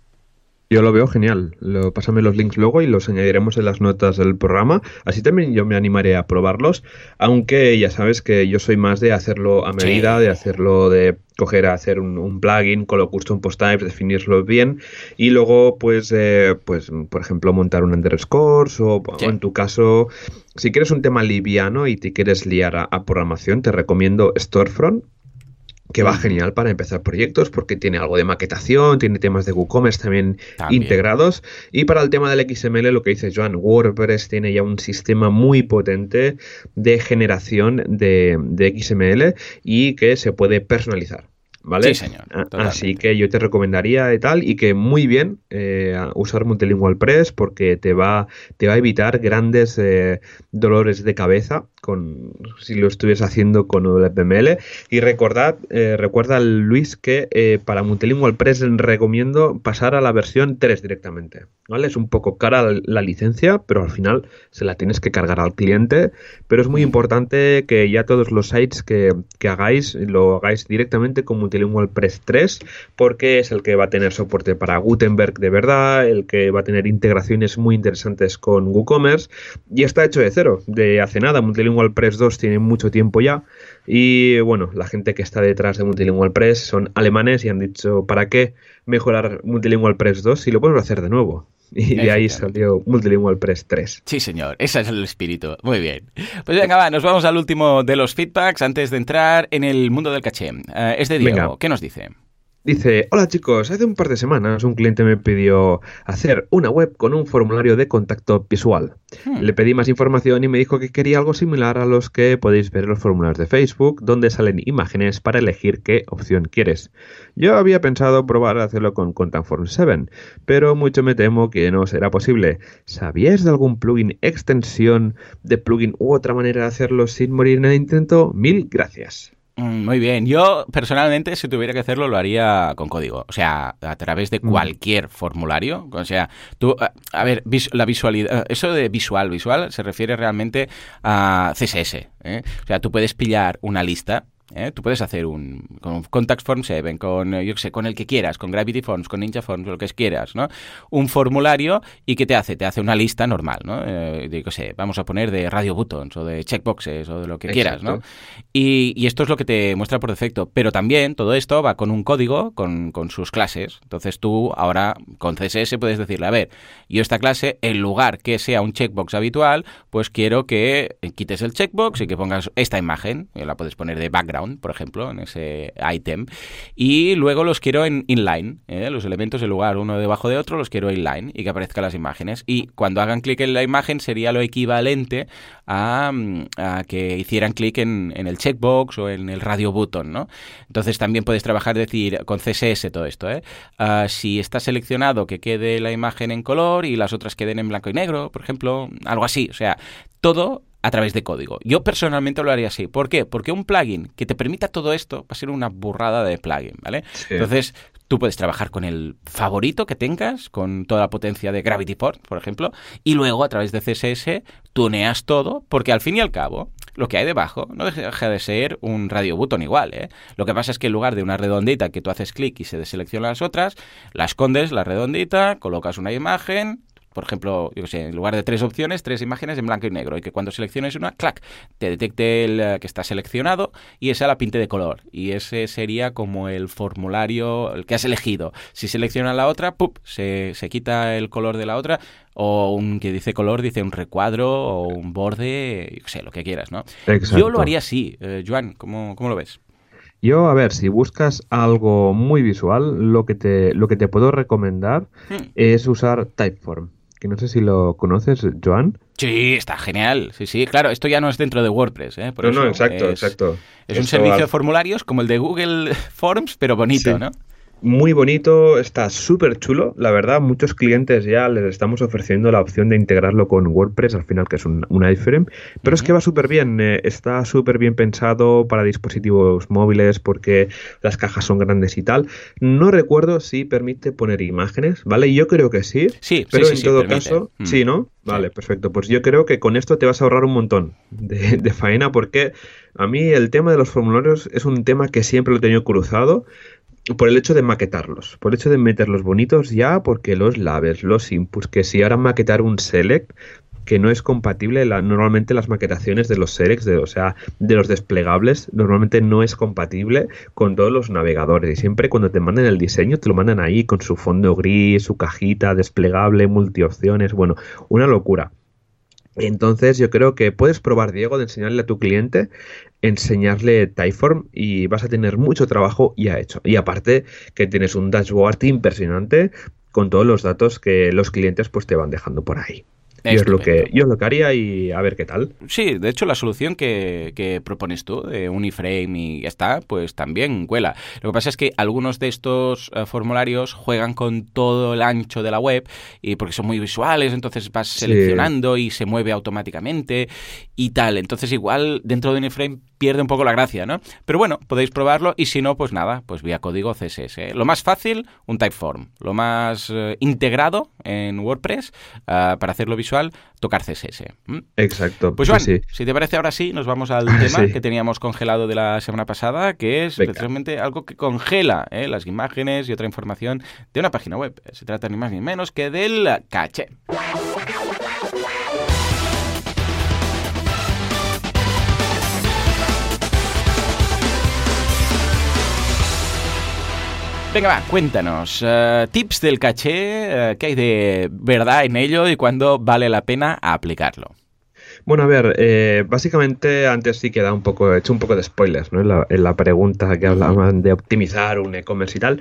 Yo lo veo genial. Lo, pásame los links luego y los añadiremos en las notas del programa. Así también yo me animaré a probarlos, aunque ya sabes que yo soy más de hacerlo a medida, de hacerlo de coger a hacer un, plugin con lo custom post types, definirlo bien y luego pues eh, pues por ejemplo montar un underscore o, en tu caso si quieres un tema liviano y te quieres liar a programación te recomiendo Storefront que va genial para empezar proyectos porque tiene algo de maquetación, tiene temas de WooCommerce también, integrados. Y para el tema del XML, lo que dice Joan, WordPress tiene ya un sistema muy potente de generación de, de XML y que se puede personalizar. ¿Vale? Sí, señor. Así que yo te recomendaría y tal, y que muy bien eh, usar Multilingual Press porque te va, te va a evitar grandes eh, dolores de cabeza con si lo estuvieras haciendo con WPML. Y recordad, eh, recuerda Luis que para Multilingual Press recomiendo pasar a la versión 3 directamente. ¿vale? Es un poco cara la licencia, pero al final se la tienes que cargar al cliente. Pero es muy importante que ya todos los sites que, que hagáis lo hagáis directamente con Multilingual Press 3 porque es el que va a tener soporte para Gutenberg de verdad, el que va a tener integraciones muy interesantes con WooCommerce y está hecho de cero, de hace nada. Multilingual Press 2 tiene mucho tiempo ya y bueno, la gente que está detrás de Multilingual Press son alemanes y han dicho, ¿para qué mejorar Multilingual Press 2 si lo podemos hacer de nuevo? Y de ahí salió Multilingual Press 3. Sí, señor, ese es el espíritu. Muy bien. Pues venga, va, nos vamos al último de los feedbacks antes de entrar en el mundo del caché. Eh, es de Diego. ¿Qué nos dice? Dice, hola chicos, hace un par de semanas un cliente me pidió hacer una web con un formulario de contacto visual. Hmm. Le pedí más información y me dijo que quería algo similar a los que podéis ver en los formularios de Facebook, donde salen imágenes para elegir qué opción quieres. Yo había pensado probar a hacerlo con Contactform 7, pero mucho me temo que no será posible. ¿Sabíais de algún plugin, extensión de plugin u otra manera de hacerlo sin morir en el intento? Mil gracias. Mm, muy bien. Yo personalmente, si tuviera que hacerlo, lo haría con código. O sea, a través de cualquier formulario. O sea, tú, a, ver, la visualidad. Eso de visual, visual, se refiere realmente a CSS. ¿eh? O sea, tú puedes pillar una lista ¿eh? Tú puedes hacer un con Contact Form 7, con, yo sé, con el que quieras, con Gravity Forms, con Ninja Forms, lo que quieras, ¿no? Un formulario y ¿qué te hace? Te hace una lista normal, ¿no? Eh, de, sé, vamos a poner de radio buttons o de checkboxes o de lo que quieras, ¿no? Y, y, esto es lo que te muestra por defecto. Pero también todo esto va con un código, con, con sus clases. Entonces tú ahora con CSS puedes decirle, a ver, yo esta clase, en lugar que sea un checkbox habitual, pues quiero que quites el checkbox y que pongas esta imagen, la puedes poner de background por ejemplo, en ese item. Y luego los quiero en inline, ¿eh? los elementos en lugar uno debajo de otro los quiero inline y que aparezcan las imágenes. Y cuando hagan clic en la imagen sería lo equivalente a, que hicieran clic en, el checkbox o en el radio button, ¿no? Entonces también puedes trabajar, decir, con CSS todo esto, ¿eh? Ah, si está seleccionado que quede la imagen en color y las otras queden en blanco y negro, por ejemplo, algo así. O sea, todo a través de código. Yo personalmente lo haría así. ¿Por qué? Porque un plugin que te permita todo esto va a ser una burrada de plugin, ¿vale? Entonces, tú puedes trabajar con el favorito que tengas, con toda la potencia de Gravity Port, por ejemplo, y luego a través de CSS tuneas todo, porque al fin y al cabo, lo que hay debajo no deja de ser un radio button igual, ¿eh? Lo que pasa es que en lugar de una redondita que tú haces clic y se deseleccionan las otras, la escondes, la redondita, colocas una imagen, por ejemplo, yo sé, en lugar de tres opciones, tres imágenes en blanco y negro, y que cuando selecciones una, clac, te detecte el eh, que está seleccionado y esa la pinte de color. Y ese sería como el formulario, el que has elegido. Si selecciona la otra, ¡pup! Se, se quita el color de la otra, o un que dice color, dice un recuadro, o un borde, yo sé, lo que quieras, ¿no? Yo lo haría así. Eh, Joan, ¿cómo, ¿cómo lo ves? Yo, a ver, si buscas algo muy visual, lo que te, lo que te puedo recomendar hmm. es usar Typeform que no sé si lo conoces, Joan. Sí, está genial. Sí, sí, claro, esto ya no es dentro de WordPress. ¿eh? no, no, exacto, exacto. Es un servicio de formularios como el de Google Forms, pero bonito, ¿no? Muy bonito, está súper chulo. La verdad, muchos clientes ya les estamos ofreciendo la opción de integrarlo con WordPress, al final que es un, un iframe. Pero es que va súper bien, eh, está súper bien pensado para dispositivos móviles porque las cajas son grandes y tal. No recuerdo si permite poner imágenes, ¿vale? Yo creo que sí. Sí, pero en todo caso, mm. sí, ¿no? Vale, perfecto. Pues yo creo que con esto te vas a ahorrar un montón de, de faena porque a mí el tema de los formularios es un tema que siempre lo he tenido cruzado por el hecho de maquetarlos, por el hecho de meterlos bonitos ya, porque los labels, los inputs, que si ahora maquetar un select, que no es compatible, normalmente las maquetaciones de los selects, de, o sea, de los desplegables, normalmente no es compatible con todos los navegadores. Y siempre cuando te mandan el diseño, te lo mandan ahí con su fondo gris, su cajita desplegable, multiopciones, bueno, una locura. Entonces yo creo que puedes probar, Diego, de enseñarle a tu cliente, enseñarle Typeform y vas a tener mucho trabajo ya hecho. Y aparte que tienes un dashboard impresionante con todos los datos que los clientes pues te van dejando por ahí. Yo es, lo que, yo lo que haría y a ver qué tal. Sí, de hecho la solución que, propones tú, de Uniframe y ya está, pues también cuela. Lo que pasa es que algunos de estos eh, formularios juegan con todo el ancho de la web y porque son muy visuales, entonces vas seleccionando y se mueve automáticamente y tal. Entonces igual dentro de Uniframe pierde un poco la gracia, ¿no? Pero bueno, podéis probarlo y si no, pues nada, pues vía código CSS. ¿eh? Lo más fácil, un Typeform. Lo más eh, integrado en WordPress para hacerlo visual tocar CSS. Exacto. Pues Juan, si te parece ahora sí, nos vamos al tema que teníamos congelado de la semana pasada, que es precisamente algo que congela ¿eh? las imágenes y otra información de una página web. Se trata ni más ni menos que del caché. Venga, va, cuéntanos. Eh, tips del caché, eh, ¿qué hay de verdad en ello y cuándo vale la pena aplicarlo? Bueno, a ver, eh, básicamente antes sí que un poco, he hecho un poco de spoilers, ¿no? En la, en la pregunta que hablaban de optimizar un e-commerce y tal.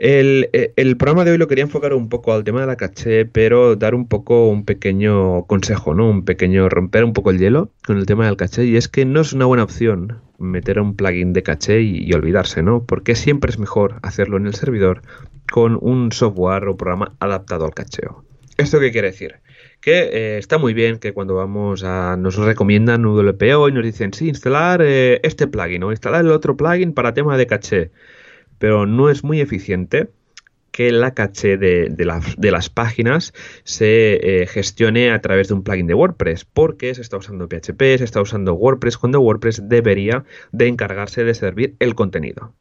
Eh, el, programa de hoy lo quería enfocar un poco al tema de la caché, pero dar un poco un pequeño consejo, ¿no? Un pequeño romper un poco el hielo con el tema del caché. Y es que no es una buena opción meter un plugin de caché y, olvidarse, ¿no? Porque siempre es mejor hacerlo en el servidor con un software o programa adaptado al cacheo. ¿Esto qué quiere decir? Que eh, está muy bien que cuando vamos a. nos recomiendan WPO y nos dicen, sí, instalar eh, este plugin o instalar el otro plugin para tema de caché pero no es muy eficiente que la caché de, las páginas se eh, gestione a través de un plugin de WordPress, porque se está usando PHP, se está usando WordPress, cuando WordPress debería de encargarse de servir el contenido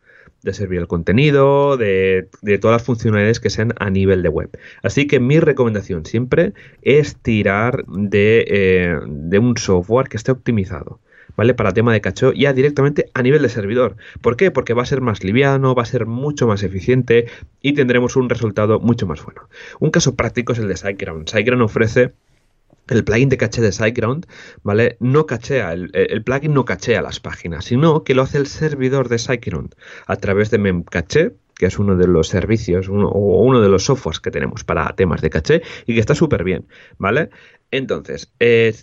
de servir el contenido, de, todas las funcionalidades que sean a nivel de web. Así que mi recomendación siempre es tirar de, eh, de un software que esté optimizado. ¿Vale? Para tema de cacheo ya directamente a nivel de servidor. ¿Por qué? Porque va a ser más liviano, va a ser mucho más eficiente y tendremos un resultado mucho más bueno. Un caso práctico es el de SiteGround. SiteGround ofrece el plugin de caché de SiteGround, ¿vale? No cachea, el, plugin no cachea las páginas, sino que lo hace el servidor de SiteGround a través de Memcache, que es uno de los servicios o uno de los softwares que tenemos para temas de caché y que está súper bien, ¿vale? Entonces, eh,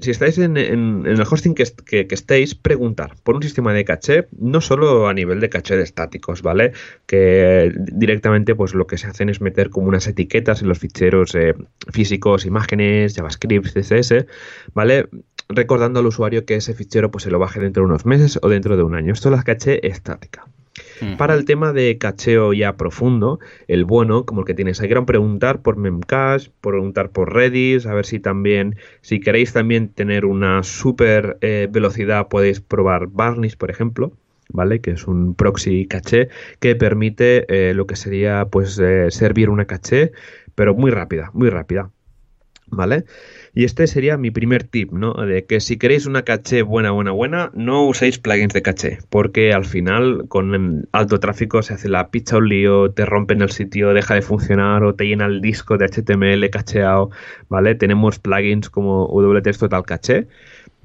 si estáis en, el hosting que, estéis, preguntar por un sistema de caché, no solo a nivel de caché de estáticos, ¿vale? Que directamente pues lo que se hacen es meter como unas etiquetas en los ficheros eh, físicos, imágenes, JavaScript, CSS, ¿vale? Recordando al usuario que ese fichero pues se lo baje dentro de unos meses o dentro de un año. Esto es la caché estática. Para el tema de cacheo ya profundo, el bueno, como el que tienes, hay que preguntar por Memcache, preguntar por Redis, a ver si también, si queréis también tener una super eh, velocidad, podéis probar Varnish, por ejemplo. ¿Vale? Que es un proxy caché que permite eh, lo que sería pues eh, servir una caché, pero muy rápida, muy rápida. ¿Vale? Y este sería mi primer tip, ¿no? De que si queréis una caché buena, buena, buena, no uséis plugins de caché, porque al final con alto tráfico se hace la pizza un lío, te rompen el sitio, deja de funcionar o te llena el disco de HTML cacheado, ¿vale? Tenemos plugins como WTX Total Caché,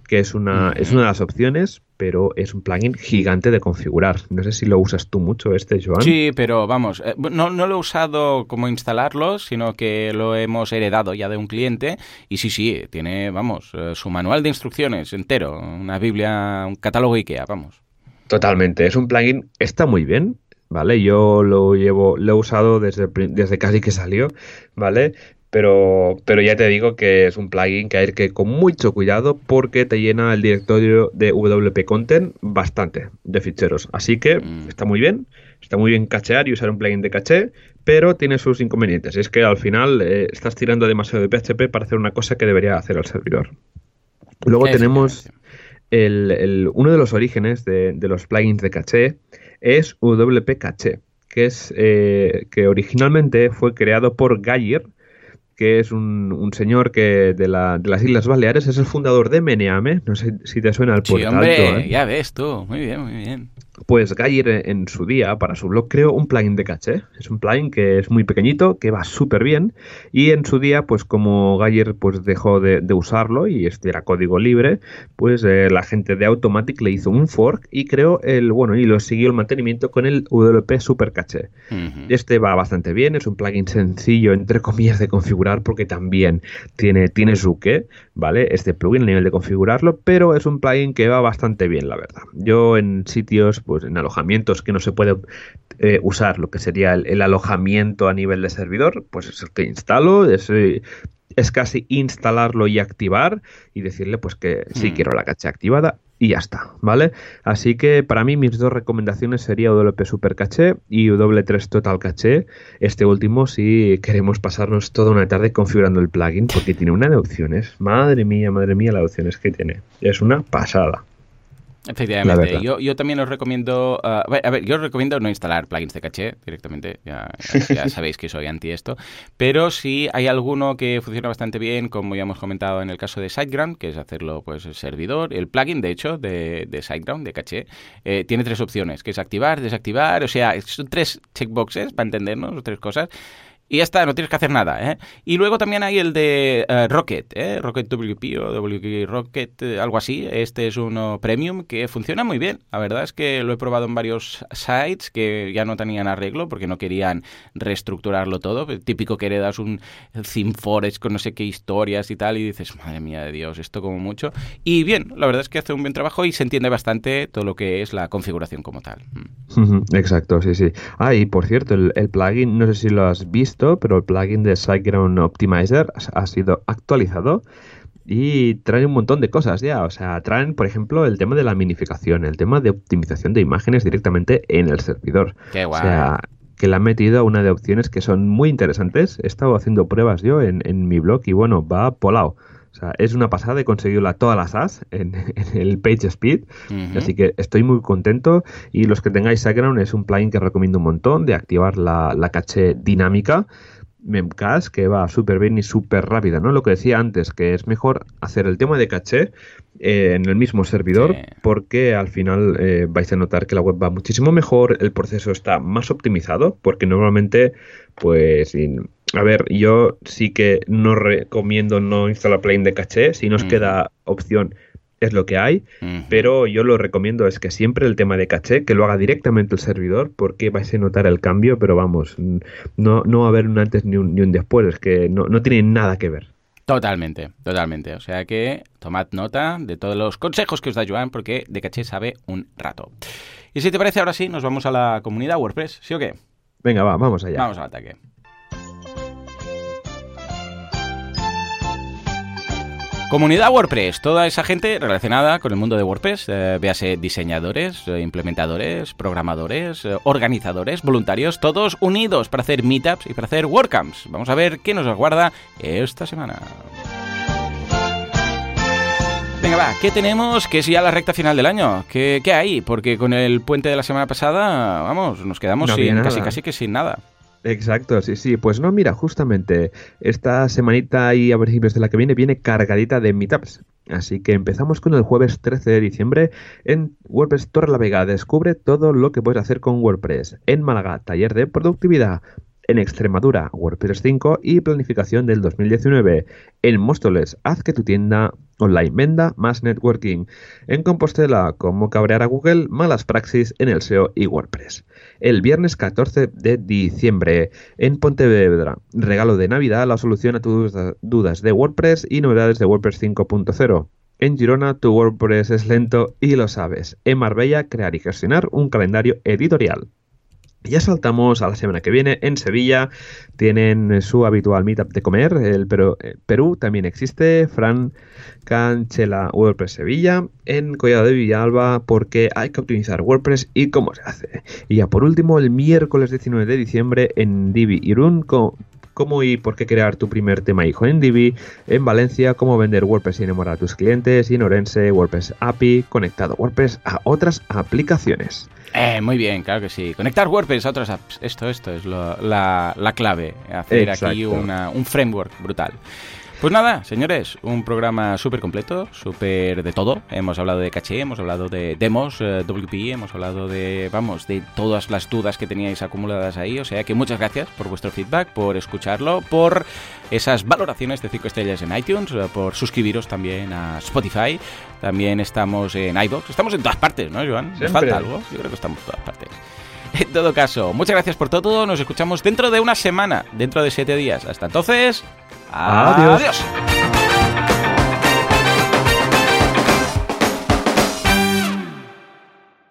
que es una, es una de las opciones, pero es un plugin gigante de configurar. No sé si lo usas tú mucho este, Joan. Sí, pero vamos, eh, no, no lo he usado como instalarlo, sino que lo hemos heredado ya de un cliente y sí, sí, tiene, vamos, eh, su manual de instrucciones entero, una Biblia, un catálogo IKEA, vamos. Totalmente, es un plugin, está muy bien, ¿vale? Yo lo llevo, lo he usado desde, desde casi que salió, ¿vale? Pero, pero ya te digo que es un plugin que hay que ir con mucho cuidado porque te llena el directorio de WP Content bastante de ficheros. Así que mm. está muy bien, está muy bien cachear y usar un plugin de caché, pero tiene sus inconvenientes. Es que al final eh, estás tirando demasiado de PHP para hacer una cosa que debería hacer el servidor. Luego tenemos el, uno de los orígenes de, los plugins de caché es WP Caché, que es eh, que originalmente fue creado por Gayer que es un, señor que de, las Islas Baleares, es el fundador de Meneame. No sé si te suena el portal. Sí, hombre, ya ves tú. Muy bien, muy bien. Pues Gayer en su día, para su blog, creó un plugin de caché. Es un plugin que es muy pequeñito, que va súper bien. Y en su día, pues como Gayer pues, dejó de, usarlo y este era código libre, pues eh, la gente de Automatic le hizo un fork y creó el, bueno, y lo siguió el mantenimiento con el WP Super Caché. Este va bastante bien, es un plugin sencillo, entre comillas, de configurar porque también tiene, tiene su qué, ¿vale? Este plugin a nivel de configurarlo, pero es un plugin que va bastante bien, la verdad. Yo en sitios, pues en alojamientos que no se puede eh, usar lo que sería el, alojamiento a nivel de servidor, pues es el que instalo, es, eh, es casi instalarlo y activar y decirle pues que sí hmm. quiero la caché activada y ya está, ¿vale? Así que para mí mis dos recomendaciones serían WP Super Caché y W3 Total Caché. Este último si queremos pasarnos toda una tarde configurando el plugin porque tiene una de opciones. Madre mía, madre mía, las opciones que tiene. Es una pasada. Efectivamente, yo, yo, también os recomiendo, uh, a ver, yo os recomiendo no instalar plugins de caché directamente, ya, ya, sabéis que soy anti esto, pero si hay alguno que funciona bastante bien, como ya hemos comentado en el caso de SiteGround, que es hacerlo pues servidor, el plugin de hecho de, de SiteGround, de caché, eh, tiene tres opciones, que es activar, desactivar, o sea, son tres checkboxes para entendernos, tres cosas. Y ya está, no tienes que hacer nada. ¿eh? Y luego también hay el de eh, Rocket, ¿eh? Rocket WP o WP Rocket, eh, algo así. Este es uno premium que funciona muy bien. La verdad es que lo he probado en varios sites que ya no tenían arreglo porque no querían reestructurarlo todo. Típico que heredas un theme forest con no sé qué historias y tal y dices, madre mía de Dios, esto como mucho. Y bien, la verdad es que hace un buen trabajo y se entiende bastante todo lo que es la configuración como tal. Mm. Exacto, sí, sí. Ah, y por cierto, el plugin, no sé si lo has visto pero el plugin de SiteGround Optimizer ha sido actualizado y trae un montón de cosas ya. O sea, traen, por ejemplo, el tema de la minificación, el tema de optimización de imágenes directamente en el servidor. Qué guay. O sea, que le han metido una de opciones que son muy interesantes. He estado haciendo pruebas yo en, en mi blog y bueno, va polado. O sea, es una pasada, he conseguido la, todas las as en, el Page Speed, así que estoy muy contento. Y los que tengáis SiteGround es un plugin que recomiendo un montón de activar la, la caché dinámica. Memcached que va súper bien y súper rápida, ¿no? Lo que decía antes, que es mejor hacer el tema de caché eh, en el mismo servidor porque al final eh, vais a notar que la web va muchísimo mejor, el proceso está más optimizado porque normalmente, pues, a ver, yo sí que no recomiendo no instalar plugin de caché, si nos queda opción es lo que hay, pero yo lo recomiendo es que siempre el tema de caché, que lo haga directamente el servidor, porque vais a notar el cambio, pero vamos, no, no va a haber un antes ni un, ni un después, es que no, no tiene nada que ver. Totalmente, totalmente. O sea que tomad nota de todos los consejos que os da Joan, porque de caché sabe un rato. Y si te parece, ahora sí, nos vamos a la comunidad WordPress, ¿sí o qué? Venga, va, vamos allá. Vamos al ataque. Comunidad WordPress, toda esa gente relacionada con el mundo de WordPress, eh, véase diseñadores, eh, implementadores, programadores, eh, organizadores, voluntarios, todos unidos para hacer meetups y para hacer WordCamps. Vamos a ver qué nos aguarda esta semana. Venga, va, ¿qué tenemos? Que es ya la recta final del año. ¿Qué, hay? Porque con el puente de la semana pasada, vamos, nos quedamos sin, casi, casi que sin nada. Exacto, sí, sí. Pues no, mira, justamente esta semanita y a principios de la que viene viene cargadita de meetups. Así que empezamos con el jueves 13 de diciembre en WordPress Torre la Vega. Descubre todo lo que puedes hacer con WordPress. En Málaga, taller de productividad. En Extremadura, WordPress 5 y planificación del 2019. En Móstoles, haz que tu tienda online venda más networking. En Compostela, cómo cabrear a Google, malas praxis en el SEO y WordPress. El viernes 14 de diciembre, en Pontevedra, regalo de Navidad, la solución a tus dudas de WordPress y novedades de WordPress 5.0. En Girona, tu WordPress es lento y lo sabes. En Marbella, crear y gestionar un calendario editorial. Ya saltamos a la semana que viene. En Sevilla tienen su habitual meetup de comer. El eh, Perú, también existe. Fran Canchela WordPress Sevilla. En Collado de Villalba porque hay que optimizar WordPress y cómo se hace. Y ya por último, el miércoles 19 de diciembre en Divi Irún cómo y por qué crear tu primer tema hijo en Divi, en Valencia, cómo vender WordPress y enamorar a tus clientes, y en Orense, WordPress API, conectado WordPress a otras aplicaciones. Eh, muy bien, claro que sí. Conectar WordPress a otras apps. Esto, esto es la, clave. Hacer aquí un framework brutal. Pues nada, señores, un programa súper completo, súper de todo. Hemos hablado de caché, hemos hablado de demos, eh, WP, hemos hablado de, vamos, de todas las dudas que teníais acumuladas ahí. O sea que muchas gracias por vuestro feedback, por escucharlo, por esas valoraciones de 5 estrellas en iTunes, eh, por suscribiros también a Spotify. También estamos en iVoox. Estamos en todas partes, ¿no, Joan? ¿Nos falta algo? Yo creo que estamos en todas partes. En todo caso, muchas gracias por todo. Nos escuchamos dentro de una semana, dentro de siete días. Hasta entonces, adiós. adiós.